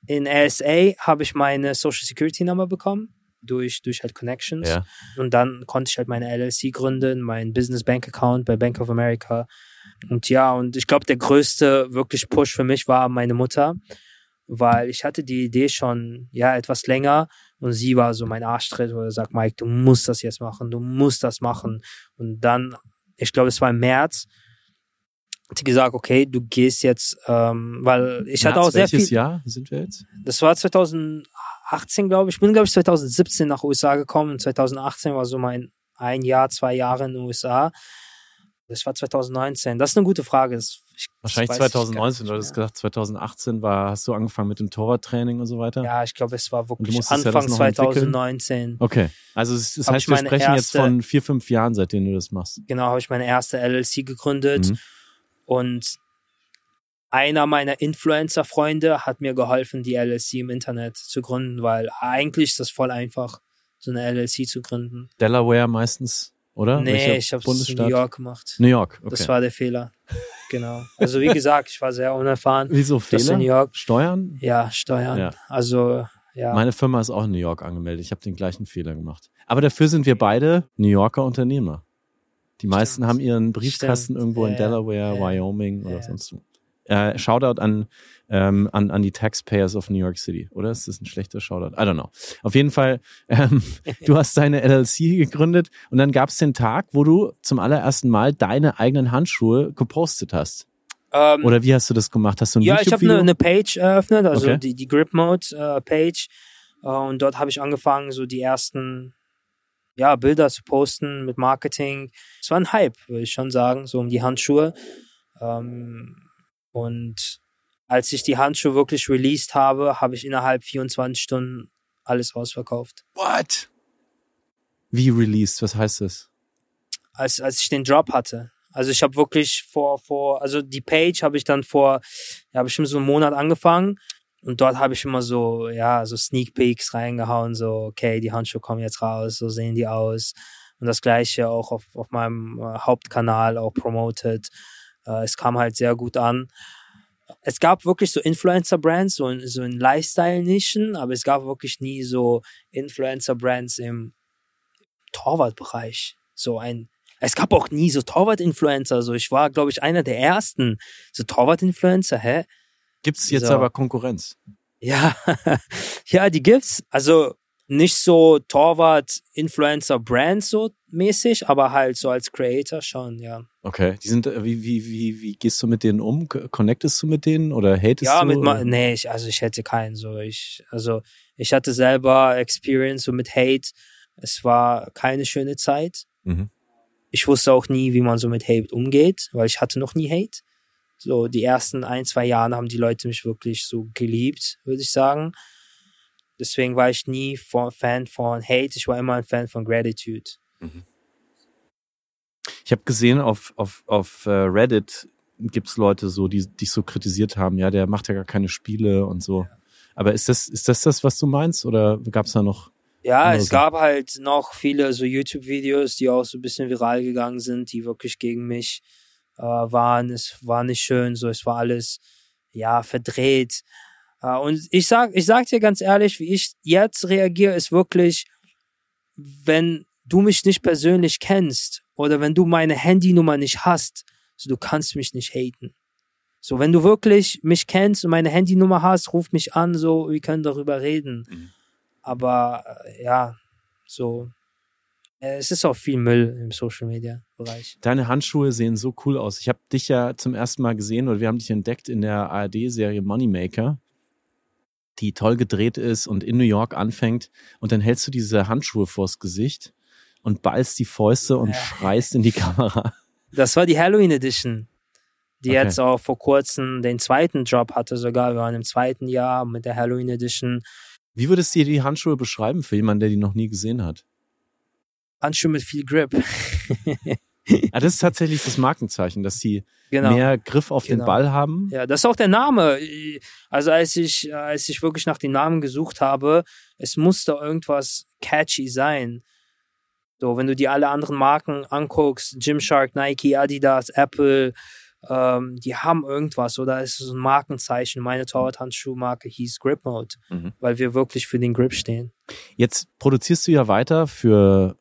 in ASA habe ich meine Social Security Nummer bekommen. Durch, durch halt Connections. Ja. Und dann konnte ich halt meine LLC gründen, mein Business Bank Account bei Bank of America. Und ja, und ich glaube, der größte wirklich Push für mich war meine Mutter, weil ich hatte die Idee schon, ja, etwas länger und sie war so mein Arschtritt, wo er sagt, Mike, du musst das jetzt machen, du musst das machen. Und dann, ich glaube, es war im März, hat sie gesagt, okay, du gehst jetzt, ähm, weil ich hatte März, auch sehr welches viel. Jahr sind wir jetzt? Das war 2018, glaube ich. Ich bin, glaube ich, 2017 nach USA gekommen. Und 2018 war so mein ein Jahr, zwei Jahre in den USA. Das war 2019. Das ist eine gute Frage. Das Ich, Wahrscheinlich das weiß ich gar 2019, nicht du hattest mehr. gesagt, 2018 war, hast du angefangen mit dem Torwarttraining und so weiter? Ja, ich glaube, es war wirklich ja Anfang entwickeln? 2019. Okay. Also es- das heißt, wir sprechen jetzt erste- von vier, fünf Jahren, seitdem du das machst. Genau, habe ich meine erste LLC gegründet Mhm. und einer meiner Influencer-Freunde hat mir geholfen, die LLC im Internet zu gründen, weil eigentlich ist das voll einfach, so eine LLC zu gründen. Delaware meistens, oder? nee, Welcher ich habe es in? New York gemacht. New York, okay. Das war der Fehler. Genau. Also wie gesagt, ich war sehr unerfahren. Wieso in New Fehler? York. Steuern? Ja, Steuern. Ja. Also ja. Meine Firma ist auch in New York angemeldet. Ich habe den gleichen Fehler gemacht. Aber dafür sind wir beide New Yorker Unternehmer. Die meisten Stimmt. haben ihren Briefkasten Stimmt. irgendwo in Ja, Delaware, ja, Wyoming oder sonst wo. Äh, Shoutout an, ähm, an, an die Taxpayers of New York City. Oder ist das ein schlechter Shoutout? I don't know. Auf jeden Fall, ähm, du hast deine LLC gegründet und dann gab es den Tag, wo du zum allerersten Mal deine eigenen Handschuhe gepostet hast. ähm, Oder wie hast du das gemacht? Hast du ein ja, ich habe eine, eine Page eröffnet, also Okay. die, die Grip Mode äh, Page. Äh, und dort habe ich angefangen, so die ersten ja, Bilder zu posten mit Marketing. Es war ein Hype, würde ich schon sagen, so um die Handschuhe. Ähm, und als ich die Handschuhe wirklich released habe, habe ich innerhalb 24 Stunden alles ausverkauft. What? Wie released? Was heißt das? als, als ich den Drop hatte. Also ich habe wirklich vor, vor, also die Page habe ich dann vor, ja, bestimmt so einen Monat angefangen und dort habe ich immer so, ja, so Sneak Peeks reingehauen, so, okay, die Handschuhe kommen jetzt raus, so sehen die aus. Und das gleiche auch auf, auf meinem äh, Hauptkanal auch promoted. Äh, es kam halt sehr gut an. Es gab wirklich so Influencer-Brands, so in, so in Lifestyle-Nischen, aber es gab wirklich nie so Influencer-Brands im Torwartbereich. So ein, es gab auch nie so Torwart-Influencer. So, ich war, glaube ich, einer der ersten. So Torwart-Influencer, hä? Gibt es jetzt So. aber Konkurrenz? Ja, ja, die gibt's. Also nicht so Torwart-Influencer-Brands so mäßig, aber halt so als Creator schon, ja. Okay. Die sind, äh, wie, wie, wie, wie gehst du mit denen um? Connectest du mit denen oder hatest Ja, du? mit ma oder? nee, ich, also ich hätte keinen so. Ich, also ich hatte selber Experience so mit Hate. Es war keine schöne Zeit. Mhm. ich wusste auch nie, wie man so mit Hate umgeht, weil ich hatte noch nie Hate. So die ersten ein, zwei Jahre haben die Leute mich wirklich so geliebt, würde ich sagen. Deswegen war ich nie von, Fan von Hate, ich war immer ein Fan von Gratitude. Ich habe gesehen, auf, auf, auf äh, Reddit gibt's Leute so, die dich so kritisiert haben, ja, der macht ja gar keine Spiele und so. Aber ist das, ist das das, was du meinst? Oder gab's da noch? Ja, es gab halt noch viele so YouTube-Videos, die auch so ein bisschen viral gegangen sind, die wirklich gegen mich äh, waren. Es war nicht schön, so es war alles ja verdreht. Äh, und ich sag, ich sag dir ganz ehrlich, wie ich jetzt reagiere, ist wirklich, wenn du mich nicht persönlich kennst oder wenn du meine Handynummer nicht hast, so du kannst mich nicht haten. So, wenn du wirklich mich kennst und meine Handynummer hast, ruf mich an, so, wir können darüber reden. Mhm. Aber äh, ja, so, äh, es ist auch viel Müll im Social Media Bereich. Deine Handschuhe sehen so cool aus. Ich habe dich ja zum ersten Mal gesehen oder wir haben dich entdeckt in der ARD-Serie Moneymaker, die toll gedreht ist und in New York anfängt. Und dann hältst du diese Handschuhe vors Gesicht und ballst die Fäuste und Ja. schreist in die Kamera. Das war die Halloween Edition, die Okay. jetzt auch vor kurzem den zweiten Job hatte, sogar. Wir waren im zweiten Jahr mit der Halloween Edition. Wie würdest du dir die Handschuhe beschreiben für jemanden, der die noch nie gesehen hat? Handschuhe mit viel Grip. Ah, das ist tatsächlich das Markenzeichen, dass sie genau. mehr Griff auf den Genau. Ball haben. Ja, das ist auch der Name. Also als ich, als ich wirklich nach den Namen gesucht habe, es musste irgendwas catchy sein. So, wenn du dir alle anderen Marken anguckst, Gymshark, Nike, Adidas, Apple, ähm, die haben irgendwas oder es ist ein Markenzeichen. Meine Torwart-Handschuhmarke hieß Grip Mode, Mhm. weil wir wirklich für den Grip stehen. Jetzt produzierst du ja weiter für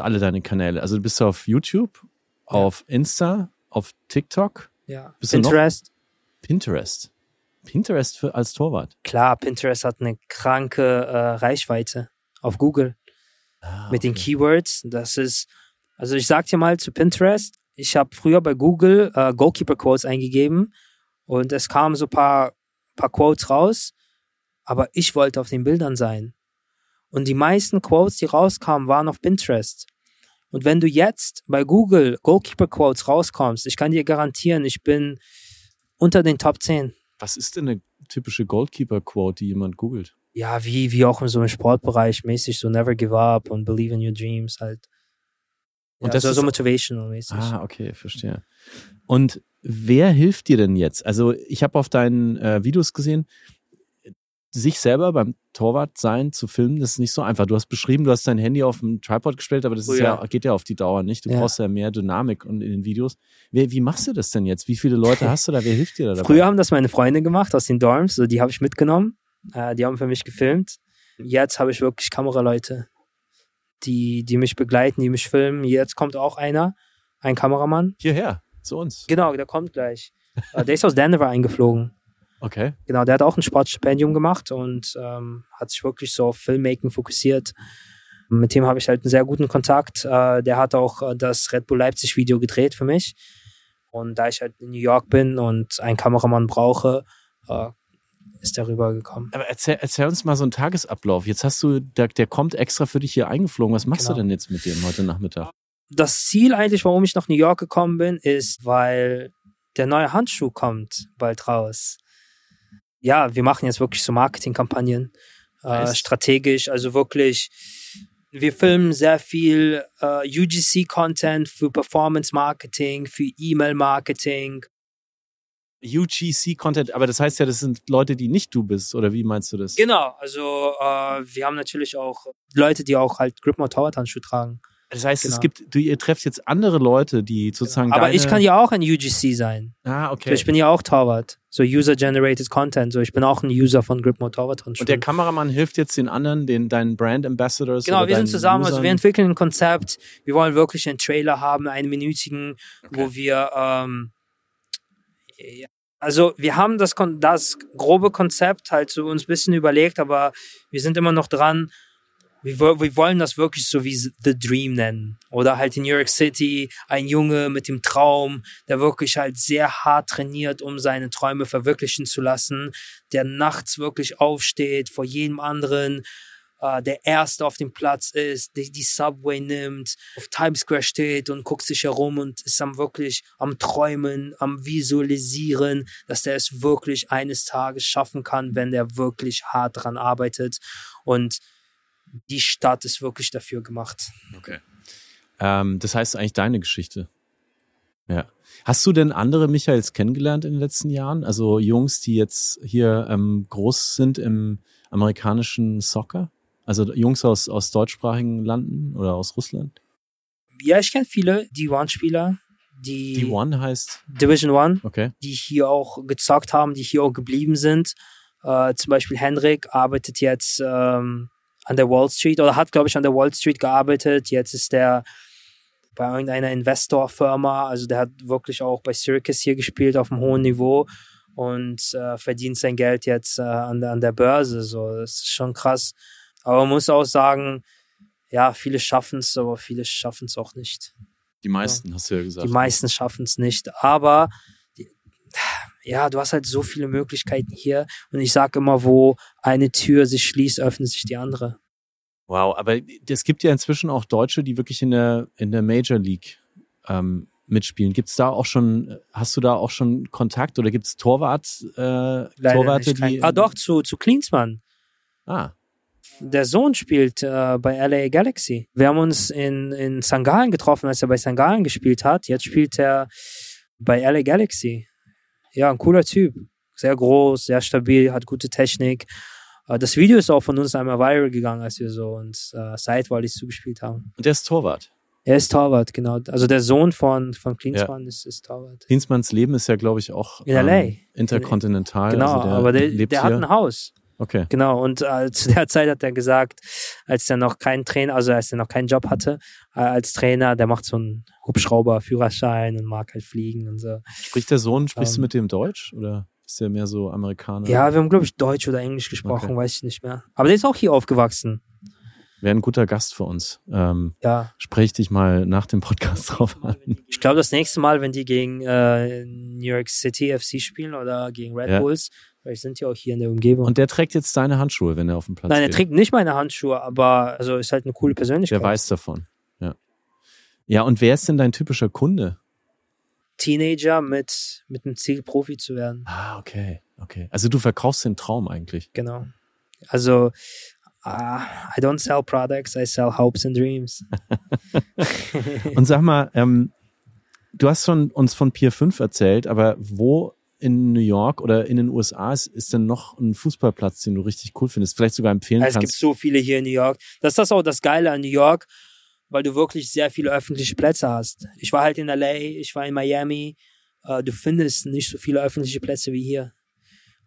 alle deine Kanäle. Also du bist auf YouTube, auf Insta, auf TikTok, Ja. Bist Pinterest. Pinterest. Pinterest für, als Torwart. Klar, Pinterest hat eine kranke äh, Reichweite auf Google. Ah, mit den okay. Keywords. Das ist, also ich sag dir mal zu Pinterest, ich habe früher bei Google äh, Goalkeeper Quotes eingegeben und es kamen so ein paar, paar Quotes raus, aber ich wollte auf den Bildern sein. Und die meisten Quotes, die rauskamen, waren auf Pinterest. Und wenn du jetzt bei Google Goalkeeper Quotes rauskommst, ich kann dir garantieren, ich bin unter den Top 10. Was ist denn eine typische Goalkeeper-Quote, die jemand googelt? Ja, wie, wie auch in so einem Sportbereich mäßig, so never give up und believe in your dreams halt. Und ja, das so, ist- so motivational mäßig. Ah, okay, verstehe. Und wer hilft dir denn jetzt? Also ich habe auf deinen äh, Videos gesehen, sich selber beim Torwart sein zu filmen, das ist nicht so einfach. Du hast beschrieben, du hast dein Handy auf dem Tripod gestellt, aber das Oh ja. ja. geht ja auf die Dauer nicht. Du Ja. brauchst ja mehr Dynamik und in den Videos. Wer, wie machst du das denn jetzt? Wie viele Leute hast du da? Wer hilft dir da dabei? Früher haben das meine Freunde gemacht aus den Dorms, so die habe ich mitgenommen. Äh, die haben für mich gefilmt. Jetzt habe ich wirklich Kameraleute, die, die mich begleiten, die mich filmen. Jetzt kommt auch einer, ein Kameramann. Hierher, zu uns. Genau, der kommt gleich. Äh, der ist aus Denver eingeflogen. Okay. Genau, der hat auch ein Sportstipendium gemacht und ähm, hat sich wirklich so auf Filmmaking fokussiert. Mit dem habe ich halt einen sehr guten Kontakt. Äh, der hat auch äh, das Red Bull Leipzig Video gedreht für mich. Und da ich halt in New York bin und einen Kameramann brauche, äh, ist der rübergekommen. Aber erzähl, erzähl uns mal so einen Tagesablauf. Jetzt hast du, der, der kommt extra für dich hier eingeflogen. Was machst du Genau. denn jetzt mit dem heute Nachmittag? Das Ziel eigentlich, warum ich nach New York gekommen bin, ist, weil der neue Handschuh kommt bald raus. Ja, wir machen jetzt wirklich so Marketingkampagnen, äh, Nice. strategisch, also wirklich. Wir filmen sehr viel äh, UGC-Content für Performance-Marketing, für E-Mail-Marketing. UGC-Content, aber das heißt ja, das sind Leute, die nicht du bist, oder wie meinst du das? Genau, also äh, wir haben natürlich auch Leute, die auch halt Gripmore Tower-Handschuh tragen. Das heißt, es Genau. gibt, du, ihr trefft jetzt andere Leute, die sozusagen Aber deine, ich kann ja auch ein UGC sein. Ah, So, okay. ich bin ja auch Torwart. So User-Generated Content. So, ich bin auch ein User von Gripmore Torwart. Und der Kameramann hilft jetzt den anderen, den deinen Brand Ambassadors. Genau, wir sind zusammen, also Usern. wir entwickeln ein Konzept. Wir wollen wirklich einen Trailer haben, einen minütigen, Okay. wo wir, ähm, ja, also wir haben das, das grobe Konzept halt so uns ein bisschen überlegt, aber wir sind immer noch dran. Wir, wir wollen das wirklich so wie The Dream nennen. Oder halt in New York City ein Junge mit dem Traum, der wirklich halt sehr hart trainiert, um seine Träume verwirklichen zu lassen, der nachts wirklich aufsteht vor jedem anderen, äh, der Erste auf dem Platz ist, die, die Subway nimmt, auf Times Square steht und guckt sich herum und ist am wirklich am Träumen, am Visualisieren, dass der es wirklich eines Tages schaffen kann, wenn der wirklich hart dran arbeitet. Und die Stadt ist wirklich dafür gemacht. Okay. Ähm, das heißt eigentlich deine Geschichte. Ja. Hast du denn andere Michaels kennengelernt in den letzten Jahren? Also Jungs, die jetzt hier ähm, groß sind im amerikanischen Soccer? Also Jungs aus, aus deutschsprachigen Landen oder aus Russland? Ja, ich kenne viele D1-Spieler, die Die One heißt, Division One, okay. die hier auch gezockt haben, die hier auch geblieben sind. Äh, zum Beispiel Henrik arbeitet jetzt ähm, an der Wall Street oder hat, glaube ich, an der Wall Street gearbeitet. Jetzt ist der bei irgendeiner Investorfirma, also der hat wirklich auch bei Circus hier gespielt auf einem hohen Niveau und äh, verdient sein Geld jetzt äh, an, der, an der Börse. So, das ist schon krass. Aber man muss auch sagen, ja, viele schaffen es, aber viele schaffen es auch nicht. Die meisten, hast du ja gesagt. Die meisten schaffen es nicht. Aber die, ja, du hast halt so viele Möglichkeiten hier. Und ich sage immer, wo eine Tür sich schließt, öffnet sich die andere. Wow, aber es gibt ja inzwischen auch Deutsche, die wirklich in der, in der Major League ähm, mitspielen. Gibt's da auch schon, hast du da auch schon Kontakt oder gibt's Torwart, äh, Leider Torwarte, nicht. Die. ah, doch, zu, zu Klinsmann. Ah, Der Sohn spielt äh, bei LA Galaxy. Wir haben uns in, in St. Gallen getroffen, als er bei St. Gallen gespielt hat. Jetzt spielt er bei LA Galaxy. Ja, ein cooler Typ. Sehr groß, sehr stabil, hat gute Technik. Äh, Das Video ist auch von uns einmal viral gegangen, als wir so uns äh, Sidevolleys zugespielt haben. und der ist Torwart. Er ist Torwart, genau. Also der Sohn von, von Klinsmann ist, ist Torwart. Klinsmanns Leben ist ja, glaube ich, auch In LA. interkontinental. Genau, also der aber der, lebt der hat ein Haus. Okay. Genau, und äh, zu der Zeit hat er gesagt, als er noch keinen Trainer, also als er noch keinen Job hatte, äh, als Trainer, der macht so einen Hubschrauber-Führerschein und mag halt fliegen und so. Spricht der Sohn, sprichst du Ähm. mit dem Deutsch oder ist der mehr so Amerikaner? Ja, wir haben, glaube ich, Deutsch oder Englisch gesprochen, Okay. weiß ich nicht mehr. Aber der ist auch hier aufgewachsen. Wäre ein guter Gast für uns. Ähm, Ja, sprech dich mal nach dem Podcast drauf an. ich glaube, das nächste Mal, wenn die gegen äh, New York City FC spielen oder gegen Red Ja. Bulls, vielleicht sind die auch hier in der Umgebung. Und der trägt jetzt deine Handschuhe, wenn er auf dem Platz Nein, er trägt nicht meine Handschuhe, aber also ist halt eine coole Persönlichkeit. Der weiß davon. Ja. Ja, und wer ist denn dein typischer Kunde? Teenager mit, mit dem Ziel, Profi zu werden. Ah, okay, okay. Also du verkaufst den Traum eigentlich. Genau. Also, uh, I don't sell products, I sell hopes and dreams. und sag mal, ähm, du hast schon uns von Pier 5 erzählt, aber wo in New York oder in den USA ist, ist denn noch ein Fußballplatz, den du richtig cool findest? Vielleicht sogar empfehlen es kannst? Es gibt so viele hier in New York. Das ist das auch das Geile an New York weil du wirklich sehr viele öffentliche Plätze hast. Ich war halt in LA, ich war in Miami. Äh, du findest nicht so viele öffentliche Plätze wie hier.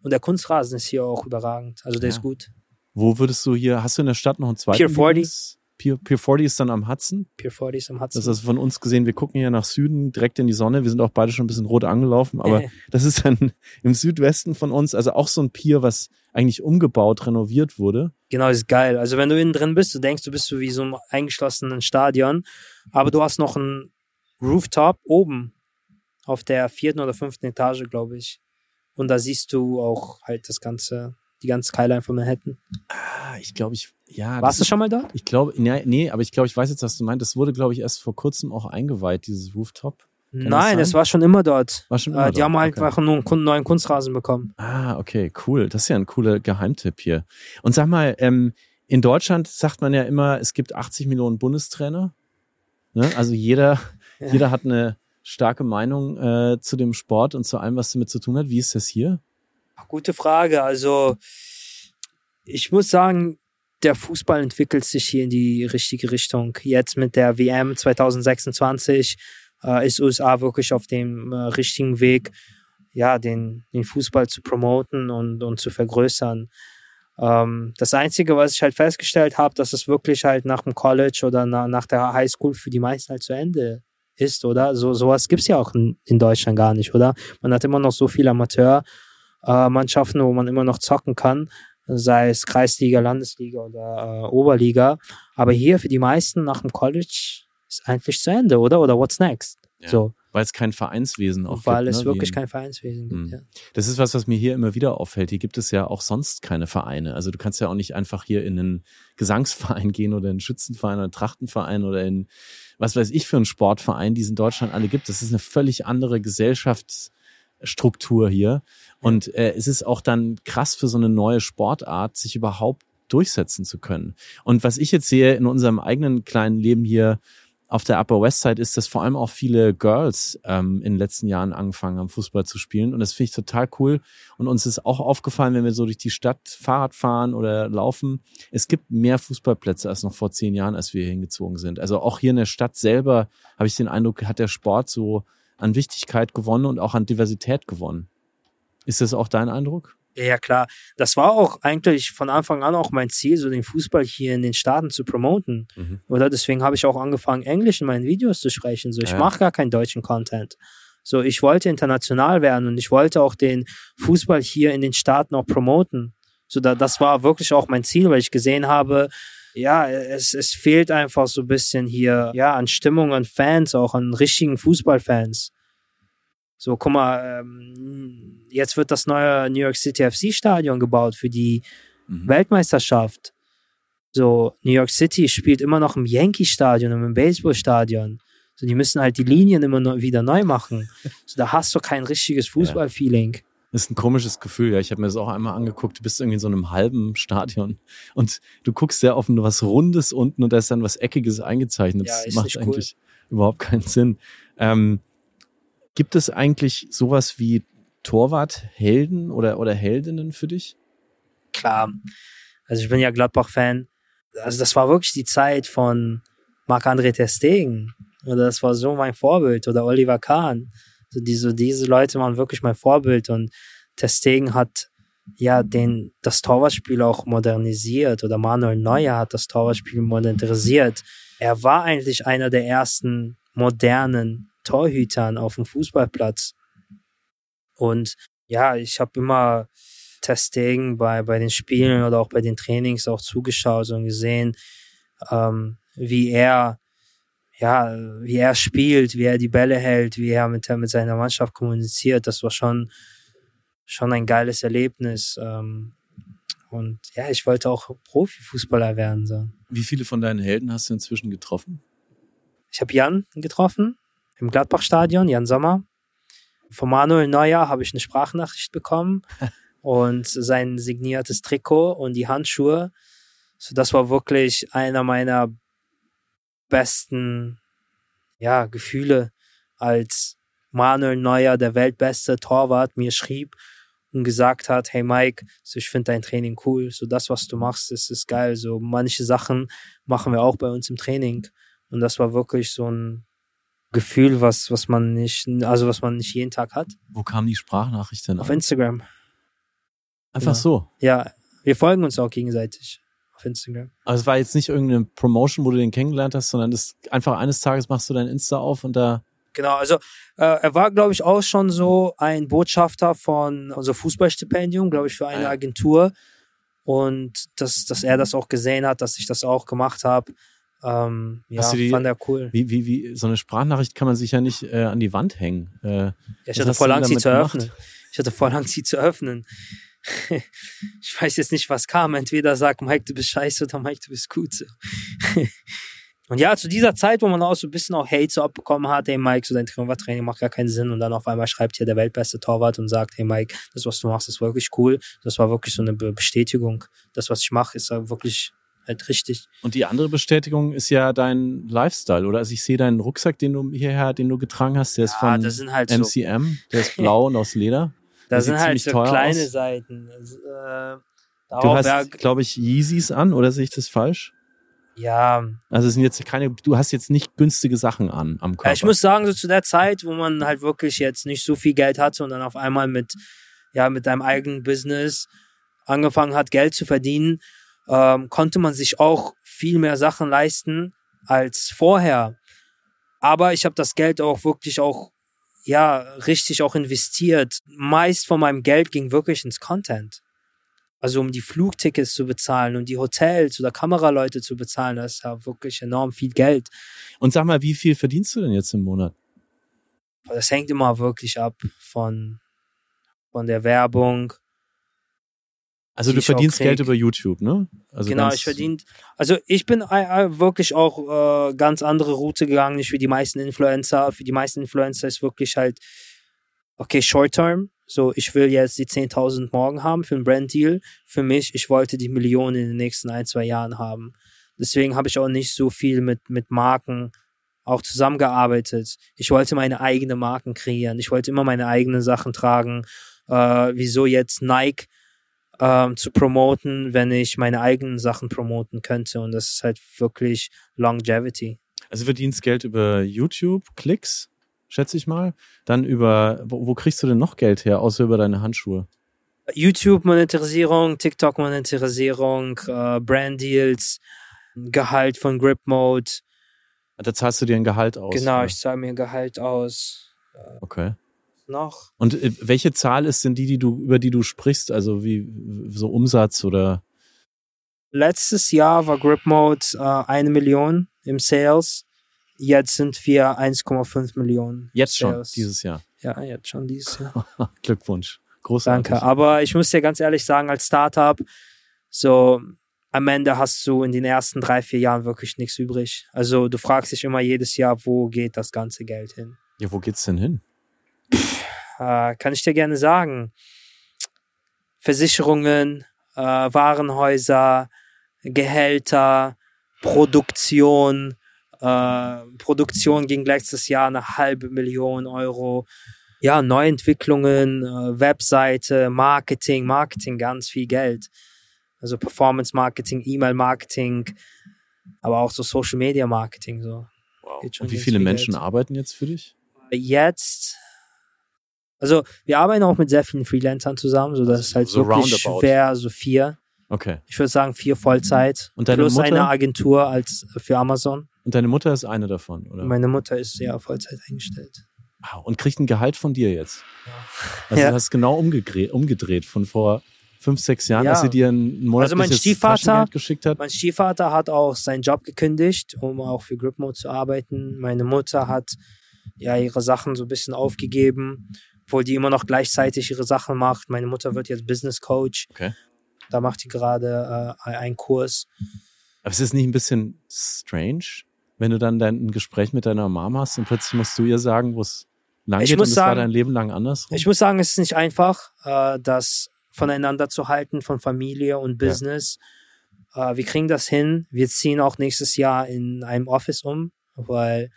Und der Kunstrasen ist hier auch überragend. Also der ja. ist gut. Wo würdest du hier, hast du in der Stadt noch einen zweiten? Pier 40. Pier, Pier 40 ist dann am Hudson. Pier 40 ist am Hudson. Das ist also von uns gesehen, wir gucken hier nach Süden, direkt in die Sonne. Wir sind auch beide schon ein bisschen rot angelaufen, aber das ist dann im Südwesten von uns, also auch so ein Pier, was eigentlich umgebaut, renoviert wurde. Genau, ist geil. Also wenn du innen drin bist, du denkst, du bist so wie so ein eingeschlossenen Stadion, aber du hast noch einen Rooftop oben auf der vierten oder fünften Etage, glaube ich. Und da siehst du auch halt das ganze die ganze Skyline von Manhattan. Ah, ich glaube, ich, ja. Warst du schon mal dort? Ich glaube, nee, nee, aber ich glaube, ich weiß jetzt, was du meinst. Das wurde, glaube ich, erst vor kurzem auch eingeweiht, dieses Rooftop. Kann Nein, das, das, war schon immer dort. War schon immer äh, die dort. haben halt okay. einfach nur einen neuen Kunstrasen bekommen. Ah, okay, cool. Das ist ja ein cooler Geheimtipp hier. Und sag mal, ähm, in Deutschland sagt man ja immer, es gibt 80 Millionen Bundestrainer. Ne? Also jeder, ja. jeder hat eine starke Meinung äh, zu dem Sport und zu allem, was damit zu tun hat. Wie ist das hier? Gute Frage. Also ich muss sagen, der Fußball entwickelt sich hier in die richtige Richtung. Jetzt mit der WM 2026 äh, ist USA wirklich auf dem äh, richtigen Weg, ja, den, den Fußball zu promoten und, und zu vergrößern. Ähm, das Einzige, was ich halt festgestellt habe, dass es wirklich halt nach dem College oder na, nach der Highschool für die meisten halt zu Ende ist, oder? So sowas gibt's ja auch in, in Deutschland gar nicht, oder? Man hat immer noch so viele Amateurmannschaften, wo man immer noch zocken kann sei es Kreisliga, Landesliga oder äh, Oberliga. Aber hier für die meisten nach dem College ist eigentlich zu Ende, oder? Oder what's next? Ja, so. Weil es kein Vereinswesen auch Weil gibt. es ne? wirklich kein Vereinswesen gibt, mhm. ja. Das ist was, was mir hier immer wieder auffällt. Hier gibt es ja auch sonst keine Vereine. Also du kannst ja auch nicht einfach hier in einen Gesangsverein gehen oder in einen Schützenverein oder einen Trachtenverein oder in was weiß ich für einen Sportverein, die es in Deutschland alle gibt. Das ist eine völlig andere Gesellschaftsstruktur hier. Und äh, es ist auch dann krass für so eine neue Sportart, sich überhaupt durchsetzen zu können. Und was ich jetzt sehe in unserem eigenen kleinen Leben hier auf der Upper West Side ist, dass vor allem auch viele Girls ähm, in den letzten Jahren angefangen haben, Fußball zu spielen. Und das finde ich total cool. Und uns ist auch aufgefallen, wenn wir so durch die Stadt Fahrrad fahren oder laufen, es gibt mehr Fußballplätze als noch vor zehn Jahren, als wir hingezogen sind. Also auch hier in der Stadt selber habe ich den Eindruck, hat der Sport so an Wichtigkeit gewonnen und auch an Diversität gewonnen. Ist das auch dein Eindruck? Ja, klar. Das war auch eigentlich von Anfang an auch mein Ziel, so den Fußball hier in den Staaten zu promoten. Mhm. Oder deswegen habe ich auch angefangen, Englisch in meinen Videos zu sprechen. So, ich ja. mache gar keinen deutschen Content. So, ich wollte international werden und ich wollte auch den Fußball hier in den Staaten auch promoten. So, da, das war wirklich auch mein Ziel, weil ich gesehen habe, ja, es, es fehlt einfach so ein bisschen hier, ja, an Stimmung, an Fans, auch an richtigen Fußballfans. So, guck mal, ähm, jetzt wird das neue New York City FC Stadion gebaut für die mhm. Weltmeisterschaft. So, New York City spielt immer noch im Yankee Stadion und im Baseball Stadion. So, die müssen halt die Linien immer noch wieder neu machen. So, da hast du kein richtiges Fußballfeeling. Ja. Das ist ein komisches Gefühl, ja. Ich habe mir das auch einmal angeguckt. Du bist irgendwie in so einem halben Stadion und du guckst sehr offen was Rundes unten und da ist dann was Eckiges eingezeichnet. Ja, das macht eigentlich cool. überhaupt keinen Sinn. Ähm, Gibt es eigentlich sowas wie Torwarthelden oder, oder Heldinnen für dich? Klar. Also ich bin ja Gladbach-Fan. Also das war wirklich die Zeit von Marc-André Testegen. Oder das war so mein Vorbild. Oder Oliver Kahn. Also diese, diese Leute waren wirklich mein Vorbild. Und Testegen hat ja den, das Torwartspiel auch modernisiert. Oder Manuel Neuer hat das Torwartspiel modernisiert. Er war eigentlich einer der ersten modernen Torhütern auf dem Fußballplatz. Und ja, ich habe immer Testing bei, bei den Spielen oder auch bei den Trainings auch zugeschaut und gesehen, ähm, wie er ja, wie er spielt, wie er die Bälle hält, wie er mit, mit seiner Mannschaft kommuniziert. Das war schon, schon ein geiles Erlebnis. Ähm, und ja, ich wollte auch Profifußballer werden. So. Wie viele von deinen Helden hast du inzwischen getroffen? Ich habe Jan getroffen im Gladbach-Stadion, Jan Sommer. Von Manuel Neuer habe ich eine Sprachnachricht bekommen und sein signiertes Trikot und die Handschuhe. So, das war wirklich einer meiner besten ja, Gefühle, als Manuel Neuer, der weltbeste Torwart, mir schrieb und gesagt hat, hey Mike, so ich finde dein Training cool, so das, was du machst, das ist geil. So manche Sachen machen wir auch bei uns im Training. Und das war wirklich so ein Gefühl, was, was man nicht, also was man nicht jeden Tag hat. Wo kam die Sprachnachricht denn? Auf an? Instagram. Einfach ja. so. Ja, wir folgen uns auch gegenseitig auf Instagram. Also es war jetzt nicht irgendeine Promotion, wo du den kennengelernt hast, sondern das einfach eines Tages machst du dein Insta auf und da. Genau, also äh, er war, glaube ich, auch schon so ein Botschafter von unser Fußballstipendium, glaube ich, für eine Agentur. Und dass, dass er das auch gesehen hat, dass ich das auch gemacht habe. Ähm, ja, die, fand er cool. Wie, wie, wie, so eine Sprachnachricht kann man sich ja nicht äh, an die Wand hängen. Äh, ja, ich hatte voll Angst, sie zu öffnen. Ich hatte voll Angst, sie zu öffnen. ich weiß jetzt nicht, was kam. Entweder sagt Mike, du bist scheiße oder Mike, du bist gut. Und ja, zu dieser Zeit, wo man auch so ein bisschen auch Hate so abbekommen hat, hey Mike, so dein Torwarttraining macht gar keinen Sinn. Und dann auf einmal schreibt hier der weltbeste Torwart und sagt, hey Mike, das, was du machst, ist wirklich cool. Das war wirklich so eine Bestätigung. Das, was ich mache, ist wirklich halt richtig. Und die andere Bestätigung ist ja dein Lifestyle, oder? Also ich sehe deinen Rucksack, den du hierher, den du getragen hast, der ist ja, von halt MCM, so. der ist blau und aus Leder. Da sind halt so kleine aus. Seiten. Also, äh, du hast, glaube ich, Yeezys an, oder sehe ich das falsch? Ja. Also es sind jetzt keine, du hast jetzt nicht günstige Sachen an am Körper. Ja, ich muss sagen, so zu der Zeit, wo man halt wirklich jetzt nicht so viel Geld hatte und dann auf einmal mit, ja, mit deinem eigenen Business angefangen hat, Geld zu verdienen, ähm, konnte man sich auch viel mehr Sachen leisten als vorher. Aber ich habe das Geld auch wirklich auch ja, richtig auch investiert. Meist von meinem Geld ging wirklich ins Content. Also um die Flugtickets zu bezahlen und die Hotels oder Kameraleute zu bezahlen, das ist ja wirklich enorm viel Geld. Und sag mal, wie viel verdienst du denn jetzt im Monat? Das hängt immer wirklich ab von, von der Werbung, also du verdienst Geld über YouTube, ne? Also genau, ich verdiene. Also ich bin äh, wirklich auch äh, ganz andere Route gegangen, nicht wie die meisten Influencer. Für die meisten Influencer ist wirklich halt, okay, Short Term. So, ich will jetzt die 10.000 morgen haben für einen Brand Deal. Für mich, ich wollte die Millionen in den nächsten ein, zwei Jahren haben. Deswegen habe ich auch nicht so viel mit, mit Marken auch zusammengearbeitet. Ich wollte meine eigenen Marken kreieren. Ich wollte immer meine eigenen Sachen tragen. Äh, wieso jetzt Nike? Ähm, zu promoten, wenn ich meine eigenen Sachen promoten könnte. Und das ist halt wirklich Longevity. Also verdienst Geld über YouTube, Klicks, schätze ich mal. Dann über, wo, wo kriegst du denn noch Geld her, außer über deine Handschuhe? YouTube-Monetarisierung, TikTok-Monetarisierung, äh, Brand-Deals, Gehalt von Grip Mode. Da zahlst du dir ein Gehalt aus? Genau, oder? ich zahle mir ein Gehalt aus. Okay noch. Und äh, welche Zahl ist denn die, die du, über die du sprichst? Also wie so Umsatz oder? Letztes Jahr war Grip Mode äh, eine Million im Sales. Jetzt sind wir 1,5 Millionen. Jetzt Sales. schon, dieses Jahr. Ja, jetzt schon dieses Jahr. Glückwunsch. Großartig. Danke. Aber ich muss dir ganz ehrlich sagen, als Startup, so am Ende hast du in den ersten drei, vier Jahren wirklich nichts übrig. Also du fragst dich immer jedes Jahr, wo geht das ganze Geld hin? Ja, wo geht's denn hin? Äh, kann ich dir gerne sagen. Versicherungen, äh, Warenhäuser, Gehälter, Produktion. Äh, Produktion ging letztes Jahr eine halbe Million Euro. Ja, Neuentwicklungen, äh, Webseite, Marketing, Marketing, ganz viel Geld. Also Performance Marketing, E-Mail Marketing, aber auch so Social Media Marketing. So. Wow. Und wie viele viel Menschen Geld. arbeiten jetzt für dich? Jetzt also wir arbeiten auch mit sehr vielen Freelancern zusammen, so dass es halt so wirklich roundabout. schwer, so vier. Okay. Ich würde sagen vier Vollzeit. Und deine plus Mutter? eine Agentur als für Amazon. Und deine Mutter ist eine davon, oder? Meine Mutter ist ja Vollzeit eingestellt. Wow. Und kriegt ein Gehalt von dir jetzt. Ja. Also ja. du hast genau umgedreht, umgedreht von vor fünf, sechs Jahren, ja. dass sie dir ein monatliches also mein Stiefvater, geschickt hat. Mein Stiefvater hat auch seinen Job gekündigt, um auch für GripMode zu arbeiten. Meine Mutter hat ja ihre Sachen so ein bisschen aufgegeben obwohl die immer noch gleichzeitig ihre Sachen macht. Meine Mutter wird jetzt Business Coach. Okay. Da macht die gerade äh, einen Kurs. Aber es ist nicht ein bisschen strange, wenn du dann dein Gespräch mit deiner Mom hast und plötzlich musst du ihr sagen, wo es lang Ich geht und es war dein Leben lang anders? Ich muss sagen, es ist nicht einfach, äh, das voneinander zu halten, von Familie und Business. Äh, wir kriegen das hin. Wir ziehen auch nächstes Jahr in einem Office um, weil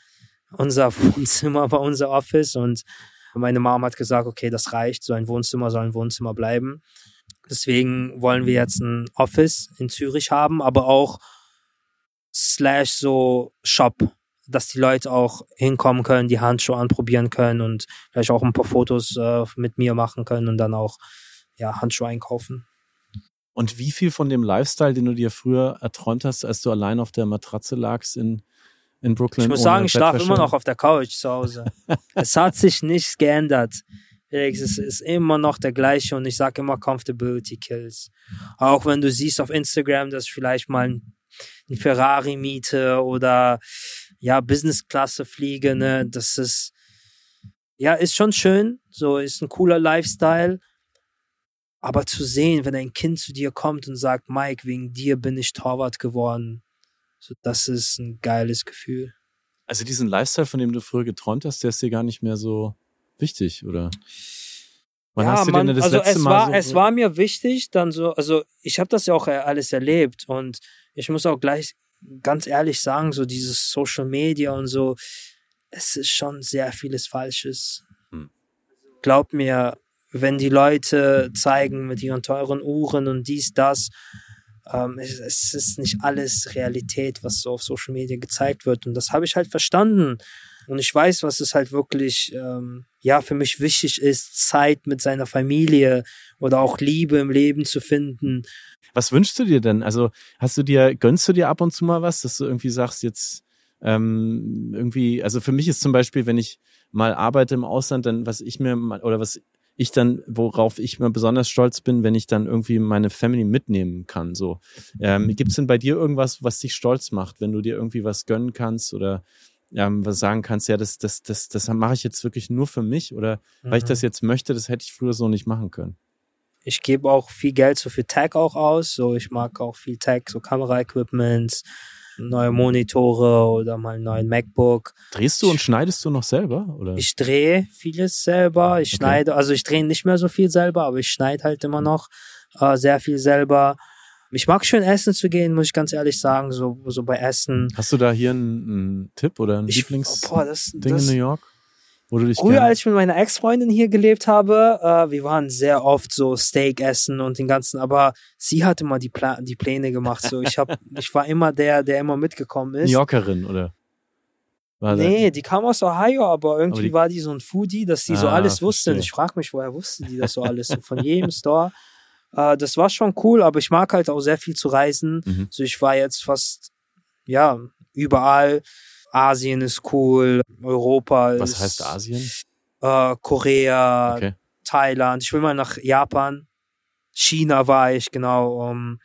unser Wohnzimmer war unser Office und meine Mom hat gesagt, okay, das reicht, so ein Wohnzimmer soll ein Wohnzimmer bleiben. Deswegen wollen wir jetzt ein Office in Zürich haben, aber auch slash so Shop, dass die Leute auch hinkommen können, die Handschuhe anprobieren können und vielleicht auch ein paar Fotos äh, mit mir machen können und dann auch ja, Handschuhe einkaufen. Und wie viel von dem Lifestyle, den du dir früher erträumt hast, als du allein auf der Matratze lagst in, in Brooklyn? Ich muss sagen, ich schlafe immer noch auf der Couch zu Hause. es hat sich nichts geändert. Felix, es ist immer noch der gleiche und ich sage immer Comfortability kills. Auch wenn du siehst auf Instagram, dass ich vielleicht mal ein, ein Ferrari miete oder ja, Business-Klasse fliege, ne, das ist ja, ist schon schön, so ist ein cooler Lifestyle. Aber zu sehen, wenn ein Kind zu dir kommt und sagt, Mike, wegen dir bin ich Torwart geworden, so, das ist ein geiles Gefühl. Also diesen Lifestyle, von dem du früher geträumt hast, der ist dir gar nicht mehr so wichtig, oder? Wann hast du man, denn das also letzte es Mal war, so, es war mir wichtig, dann so, also ich habe das ja auch äh, alles erlebt und ich muss auch gleich ganz ehrlich sagen, so dieses Social Media und so, es ist schon sehr vieles Falsches. Hm. Glaub mir, wenn die Leute zeigen mit ihren teuren Uhren und dies, das, ähm, es, es ist nicht alles Realität, was so auf Social Media gezeigt wird. Und das habe ich halt verstanden. Und ich weiß, was es halt wirklich, ähm, ja, für mich wichtig ist, Zeit mit seiner Familie oder auch Liebe im Leben zu finden. Was wünschst du dir denn? Also hast du dir, gönnst du dir ab und zu mal was, dass du irgendwie sagst, jetzt ähm, irgendwie, also für mich ist zum Beispiel, wenn ich mal arbeite im Ausland, dann was ich mir mal, oder was ich dann, worauf ich mal besonders stolz bin, wenn ich dann irgendwie meine Family mitnehmen kann. So, ähm, gibt's denn bei dir irgendwas, was dich stolz macht, wenn du dir irgendwie was gönnen kannst oder ähm, was sagen kannst, ja, das, das, das, das mache ich jetzt wirklich nur für mich oder weil ich Mhm. das jetzt möchte, das hätte ich früher so nicht machen können. Ich gebe auch viel Geld so für Tech auch aus. So, ich mag auch viel Tech, so Kameraequipment, neue Monitore oder mal einen neuen MacBook. Drehst du und schneidest du noch selber oder? Ich drehe vieles selber. Ich Okay. schneide, also ich drehe nicht mehr so viel selber, aber ich schneide halt immer noch äh, sehr viel selber. Ich mag schön essen zu gehen, muss ich ganz ehrlich sagen, so, so bei Essen. Hast du da hier einen, einen Tipp oder ein Ich, Lieblingsding in New York? Wo du dich Früher, als ich mit meiner Ex-Freundin hier gelebt habe, äh, wir waren sehr oft so Steak essen und den ganzen, aber sie hat immer die, Pla die Pläne gemacht. So, ich hab, ich war immer der, der immer mitgekommen New ist. Yorkerin oder? War Nee, die kam aus Ohio, aber irgendwie Aber die- war die so ein Foodie, dass die so Ah, alles wusste. Und ich frage mich, woher wusste die das so alles? So von jedem Store. Äh, das war schon cool, aber ich mag halt auch sehr viel zu reisen. Mhm. Also ich war jetzt fast, ja, überall. Asien ist cool, Europa ist. Was heißt Asien? Äh, Korea, Okay. Thailand. Ich will mal nach Japan. China war ich, genau. Um,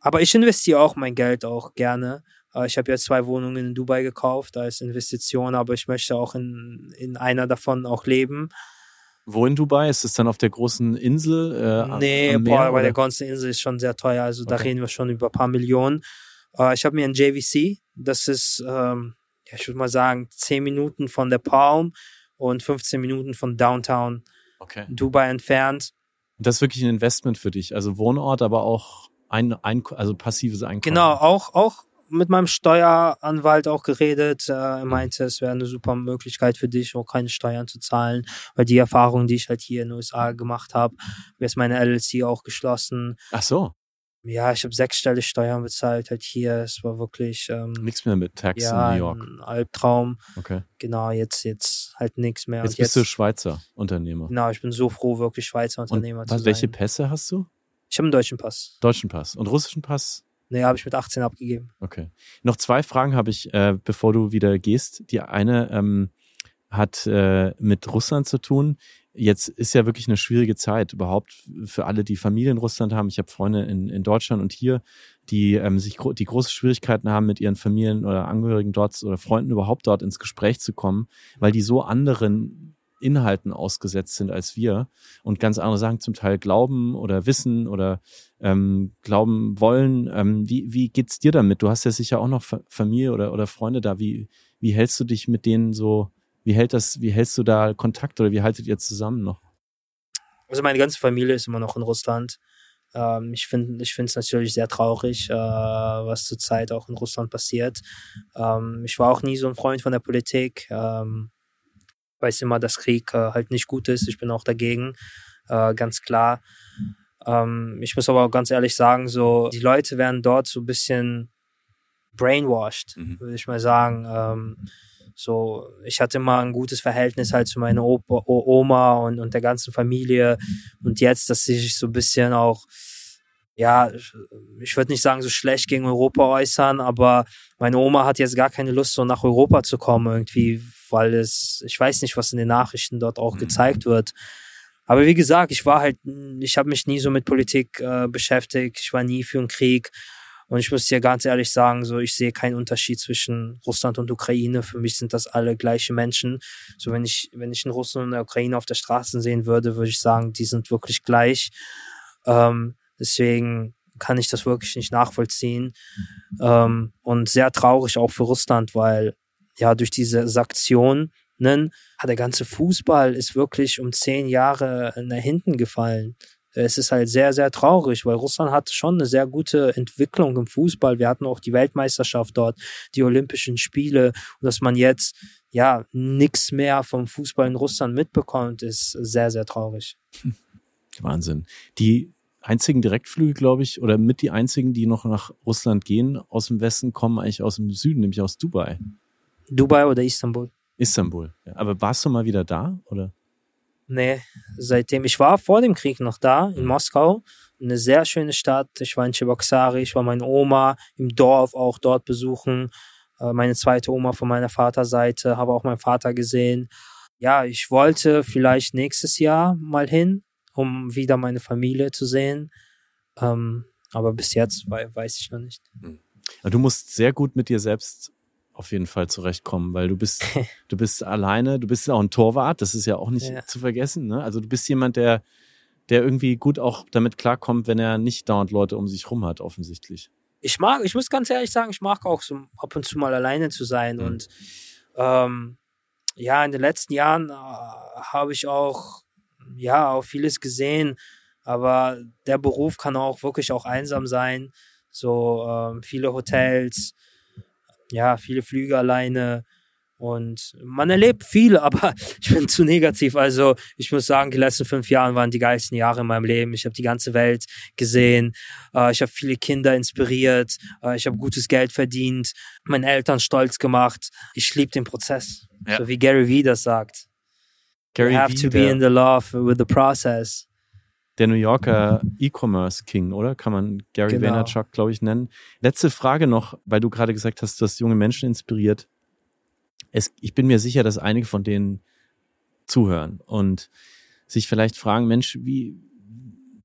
aber ich investiere auch mein Geld auch gerne. Äh, ich habe jetzt zwei Wohnungen in Dubai gekauft als Investition, aber ich möchte auch in, in einer davon auch leben. Wo in Dubai? Ist es dann auf der großen Insel? Äh, am- nee, am Meer, boah, bei der ganzen Insel ist schon sehr teuer. Also da Okay. reden wir schon über ein paar Millionen. Äh, ich habe mir ein JVC, das ist, ähm, ja, ich würde mal sagen, 10 Minuten von der Palm und 15 Minuten von Downtown Okay. Dubai entfernt. Das ist wirklich ein Investment für dich. Also Wohnort, aber auch ein, ein also passives Einkommen. Genau, auch, auch mit meinem Steueranwalt auch geredet. Äh, er meinte, es wäre eine super Möglichkeit für dich, auch keine Steuern zu zahlen, weil die Erfahrung, die ich halt hier in den USA gemacht habe, jetzt meine LLC auch geschlossen. Ach so, Ja, ich habe sechsstellig Steuern bezahlt halt hier. Es war wirklich ähm, nichts mehr mit Tax ja, in New York. ein Albtraum. Okay. Genau, jetzt jetzt halt nichts mehr. Jetzt Und bist du Schweizer Unternehmer. genau, ich bin so froh, wirklich Schweizer Und Unternehmer zu was, sein. welche Pässe hast du? ich habe einen deutschen Pass. Deutschen Pass und russischen Pass? Nee, habe ich mit 18 abgegeben. Okay. Noch zwei Fragen habe ich, äh, bevor du wieder gehst. Die eine ähm, hat äh, mit Russland zu tun. Jetzt ist ja wirklich eine schwierige Zeit überhaupt für alle, die Familie in Russland haben. Ich habe Freunde in, in Deutschland und hier, die ähm, sich gro die große Schwierigkeiten haben, mit ihren Familien oder Angehörigen dort oder Freunden überhaupt dort ins Gespräch zu kommen, weil die so anderen Inhalten ausgesetzt sind als wir und ganz andere Sachen zum Teil glauben oder wissen oder ähm, glauben wollen. Ähm, wie, wie geht's dir damit? Du hast ja sicher auch noch Familie oder, oder Freunde da. Wie, wie hältst du dich mit denen so, wie hält das, wie hältst du da Kontakt oder wie haltet ihr zusammen noch? Also meine ganze Familie ist immer noch in Russland. Ähm, ich finde ich finde es natürlich sehr traurig, äh, was zurzeit auch in Russland passiert. Ähm, ich war auch nie so ein Freund von der Politik. Ähm, weiß immer, dass Krieg äh, halt nicht gut ist. Ich bin auch dagegen, äh, ganz klar. Ähm, ich muss aber auch ganz ehrlich sagen, so die Leute werden dort so ein bisschen brainwashed, mhm. würde ich mal sagen. Ähm, so, ich hatte immer ein gutes Verhältnis halt zu meiner Opa, Oma und, und der ganzen Familie. Und jetzt, dass sie sich so ein bisschen auch, ja, ich würde nicht sagen, so schlecht gegen Europa äußern, aber meine Oma hat jetzt gar keine Lust, so nach Europa zu kommen irgendwie, weil es, ich weiß nicht, was in den Nachrichten dort auch mhm. gezeigt wird. Aber wie gesagt, ich war halt, ich habe mich nie so mit Politik äh, beschäftigt, ich war nie für einen Krieg. Und ich muss dir ganz ehrlich sagen, so ich sehe keinen Unterschied zwischen Russland und Ukraine. Für mich sind das alle gleiche Menschen. So wenn ich wenn ich einen Russen und eine Ukraine auf der Straße sehen würde, würde ich sagen, die sind wirklich gleich. Ähm, deswegen kann ich das wirklich nicht nachvollziehen. Ähm, und sehr traurig auch für Russland, weil ja durch diese Sanktionen hat der ganze Fußball ist wirklich um zehn Jahre nach hinten gefallen es ist halt sehr, sehr traurig, weil Russland hat schon eine sehr gute Entwicklung im Fußball. Wir hatten auch die Weltmeisterschaft dort, die Olympischen Spiele. Und dass man jetzt ja nichts mehr vom Fußball in Russland mitbekommt, ist sehr, sehr traurig. Wahnsinn. Die einzigen Direktflüge, glaube ich, oder mit die einzigen, die noch nach Russland gehen, aus dem Westen, kommen eigentlich aus dem Süden, nämlich aus Dubai. Dubai oder Istanbul? Istanbul. Ja. Aber warst du mal wieder da, oder? Nee, seitdem. Ich war vor dem Krieg noch da, in mhm. Moskau. Eine sehr schöne Stadt. Ich war in Cheboksary, ich war meine Oma im Dorf auch dort besuchen. Äh, meine zweite Oma von meiner Vaterseite, habe auch meinen Vater gesehen. Ja, ich wollte vielleicht nächstes Jahr mal hin, um wieder meine Familie zu sehen. Ähm, aber bis jetzt weiß ich noch nicht. Mhm. Du musst sehr gut mit dir selbst auf jeden Fall zurechtkommen, weil du bist, du bist alleine, du bist auch ein Torwart, das ist ja auch nicht ja. zu vergessen. Ne? Also du bist jemand, der, der irgendwie gut auch damit klarkommt, wenn er nicht dauernd Leute um sich rum hat, offensichtlich. Ich mag, ich muss ganz ehrlich sagen, ich mag auch so ab und zu mal alleine zu sein. Mhm. Und ähm, ja, in den letzten Jahren äh, habe ich auch ja auch vieles gesehen, aber der Beruf kann auch wirklich auch einsam sein. So ähm, viele Hotels, ja, viele Flüge alleine und man erlebt viel, aber ich bin zu negativ. Also ich muss sagen, die letzten fünf Jahre waren die geilsten Jahre in meinem Leben. Ich habe die ganze Welt gesehen. Äh, ich habe viele Kinder inspiriert. Äh, ich habe gutes Geld verdient. Meine Eltern stolz gemacht. Ich liebe den Prozess. Ja. So wie Gary Vee das sagt. Gary you have v, to be in the love with the process der New Yorker E-Commerce King, oder? Kann man Gary genau. Vaynerchuk, glaube ich, nennen. Letzte Frage noch, weil du gerade gesagt hast, du hast junge Menschen inspiriert. Es, ich bin mir sicher, dass einige von denen zuhören und sich vielleicht fragen, Mensch, wie,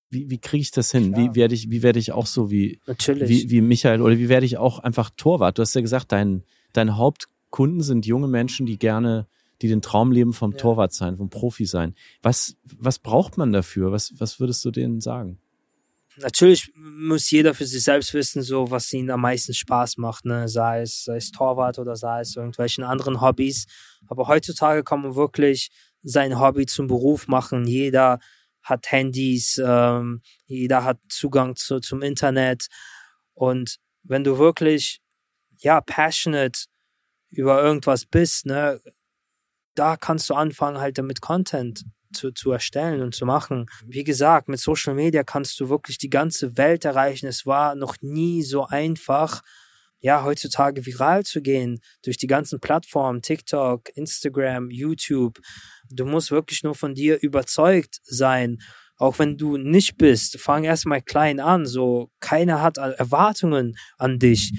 wie, wie kriege ich das hin? Klar. Wie werde ich, wie werde ich auch so wie, Natürlich. wie, wie Michael oder wie werde ich auch einfach Torwart? Du hast ja gesagt, dein, dein Hauptkunden sind junge Menschen, die gerne die den Traum leben vom ja. Torwart sein, vom Profi sein. Was, was braucht man dafür? Was, was würdest du denen sagen? Natürlich muss jeder für sich selbst wissen, so was ihnen am meisten Spaß macht, ne? sei es, sei es Torwart oder sei es irgendwelchen anderen Hobbys. Aber heutzutage kann man wirklich sein Hobby zum Beruf machen. Jeder hat Handys, ähm, jeder hat Zugang zu, zum Internet. Und wenn du wirklich, ja, passionate über irgendwas bist, ne, da kannst du anfangen, halt damit Content zu, zu erstellen und zu machen. Wie gesagt, mit Social Media kannst du wirklich die ganze Welt erreichen. Es war noch nie so einfach, ja, heutzutage viral zu gehen durch die ganzen Plattformen, TikTok, Instagram, YouTube. Du musst wirklich nur von dir überzeugt sein. Auch wenn du nicht bist, fang erstmal klein an. So, keiner hat Erwartungen an dich.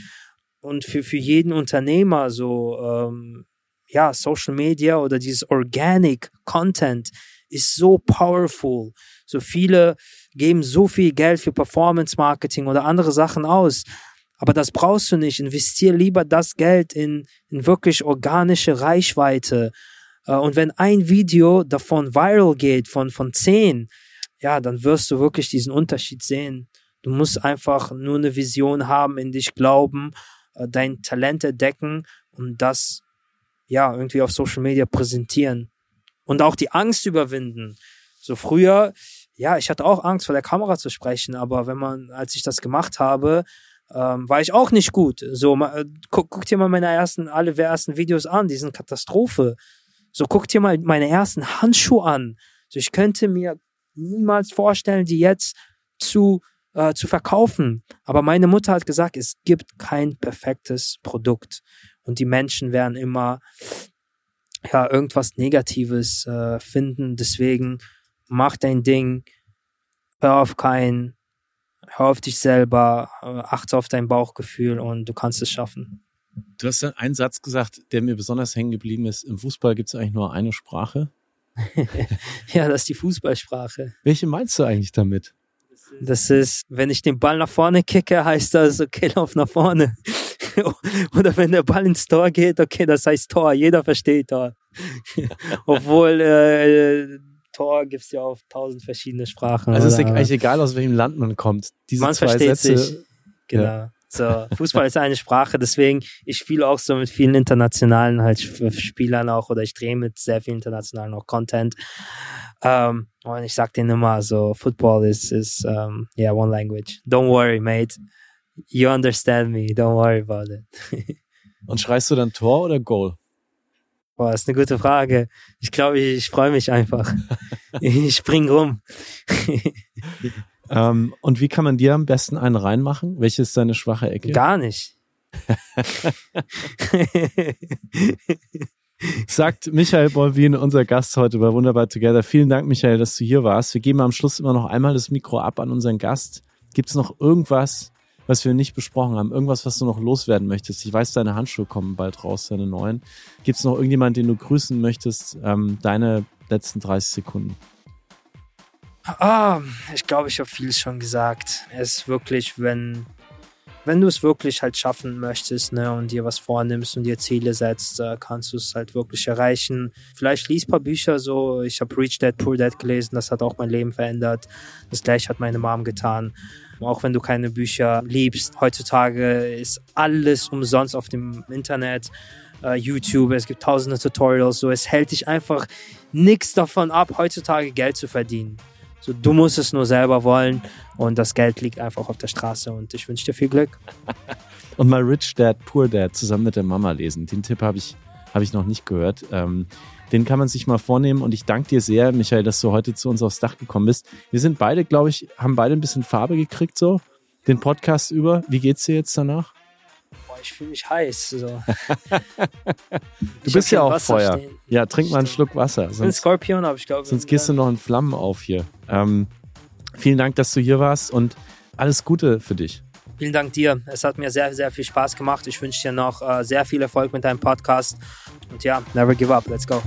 Und für, für jeden Unternehmer, so, ähm, ja, Social Media oder dieses Organic Content ist so powerful. So viele geben so viel Geld für Performance Marketing oder andere Sachen aus. Aber das brauchst du nicht. Investier lieber das Geld in, in wirklich organische Reichweite. Äh, und wenn ein Video davon viral geht, von, von zehn, ja, dann wirst du wirklich diesen Unterschied sehen. Du musst einfach nur eine Vision haben, in dich glauben, äh, dein Talent entdecken und das ja irgendwie auf Social Media präsentieren und auch die Angst überwinden. So früher, ja, ich hatte auch Angst vor der Kamera zu sprechen, aber wenn man, als ich das gemacht habe, ähm, war ich auch nicht gut. So, äh, guck, guck dir mal meine ersten, alle ersten Videos an, die sind Katastrophe. So, guck dir mal meine ersten Handschuhe an. So, ich könnte mir niemals vorstellen, die jetzt zu, äh, zu verkaufen. Aber meine Mutter hat gesagt, es gibt kein perfektes Produkt. Und die Menschen werden immer ja, irgendwas Negatives äh, finden. Deswegen mach dein Ding, hör auf keinen, hör auf dich selber, äh, achte auf dein Bauchgefühl und du kannst es schaffen. Du hast einen Satz gesagt, der mir besonders hängen geblieben ist. Im Fußball gibt es eigentlich nur eine Sprache. ja, das ist die Fußballsprache. Welche meinst du eigentlich damit? Das ist, wenn ich den Ball nach vorne kicke, heißt das, okay, lauf nach vorne. Oder wenn der Ball ins Tor geht, okay, das heißt Tor. Jeder versteht Tor. Obwohl äh, Tor gibt es ja auf tausend verschiedene Sprachen. Also es ist eigentlich egal, aus welchem Land man kommt. Diese man zwei versteht Sätze, sich. Genau. Ja. So, Fußball ist eine Sprache, deswegen, ich spiele auch so mit vielen internationalen halt Spielern auch oder ich drehe mit sehr vielen internationalen auch Content. Um, und ich sag denen immer so, Football is, is um, yeah, one language. Don't worry, mate. You understand me. Don't worry about it. und schreist du dann Tor oder Goal? Boah, ist eine gute Frage. Ich glaube, ich, ich freue mich einfach. ich spring rum. ähm, und wie kann man dir am besten einen reinmachen? Welche ist deine schwache Ecke? Gar nicht. Sagt Michael Bolvin, unser Gast heute bei Wunderbar Together. Vielen Dank, Michael, dass du hier warst. Wir geben am Schluss immer noch einmal das Mikro ab an unseren Gast. Gibt es noch irgendwas, was wir nicht besprochen haben? Irgendwas, was du noch loswerden möchtest? Ich weiß, deine Handschuhe kommen bald raus, deine neuen. Gibt es noch irgendjemanden, den du grüßen möchtest? Ähm, deine letzten 30 Sekunden. Ah, ich glaube, ich habe vieles schon gesagt. Es ist wirklich, wenn, wenn du es wirklich halt schaffen möchtest ne, und dir was vornimmst und dir Ziele setzt, äh, kannst du es halt wirklich erreichen. Vielleicht liest ein paar Bücher so. Ich habe Reach Dad, Poor Dad gelesen. Das hat auch mein Leben verändert. Das gleiche hat meine Mom getan. Auch wenn du keine Bücher liebst, heutzutage ist alles umsonst auf dem Internet, uh, YouTube, es gibt tausende Tutorials, so es hält dich einfach nichts davon ab, heutzutage Geld zu verdienen. So, du musst es nur selber wollen und das Geld liegt einfach auf der Straße und ich wünsche dir viel Glück. und mal Rich Dad, Poor Dad zusammen mit der Mama lesen. Den Tipp habe ich, hab ich noch nicht gehört. Ähm, den kann man sich mal vornehmen und ich danke dir sehr, Michael, dass du heute zu uns aufs Dach gekommen bist. Wir sind beide, glaube ich, haben beide ein bisschen Farbe gekriegt so, den Podcast über. Wie geht's dir jetzt danach? Boah, ich fühle mich heiß. So. du bist ja auch Wasser Feuer. Stehen. Ja, trink mal einen Schluck Wasser. Sonst, ein Skorpion habe ich, glaube Sonst gehst du noch in Flammen auf hier. Ähm, vielen Dank, dass du hier warst und alles Gute für dich. Vielen Dank dir. Es hat mir sehr, sehr viel Spaß gemacht. Ich wünsche dir noch äh, sehr viel Erfolg mit deinem Podcast. Und ja, never give up. Let's go.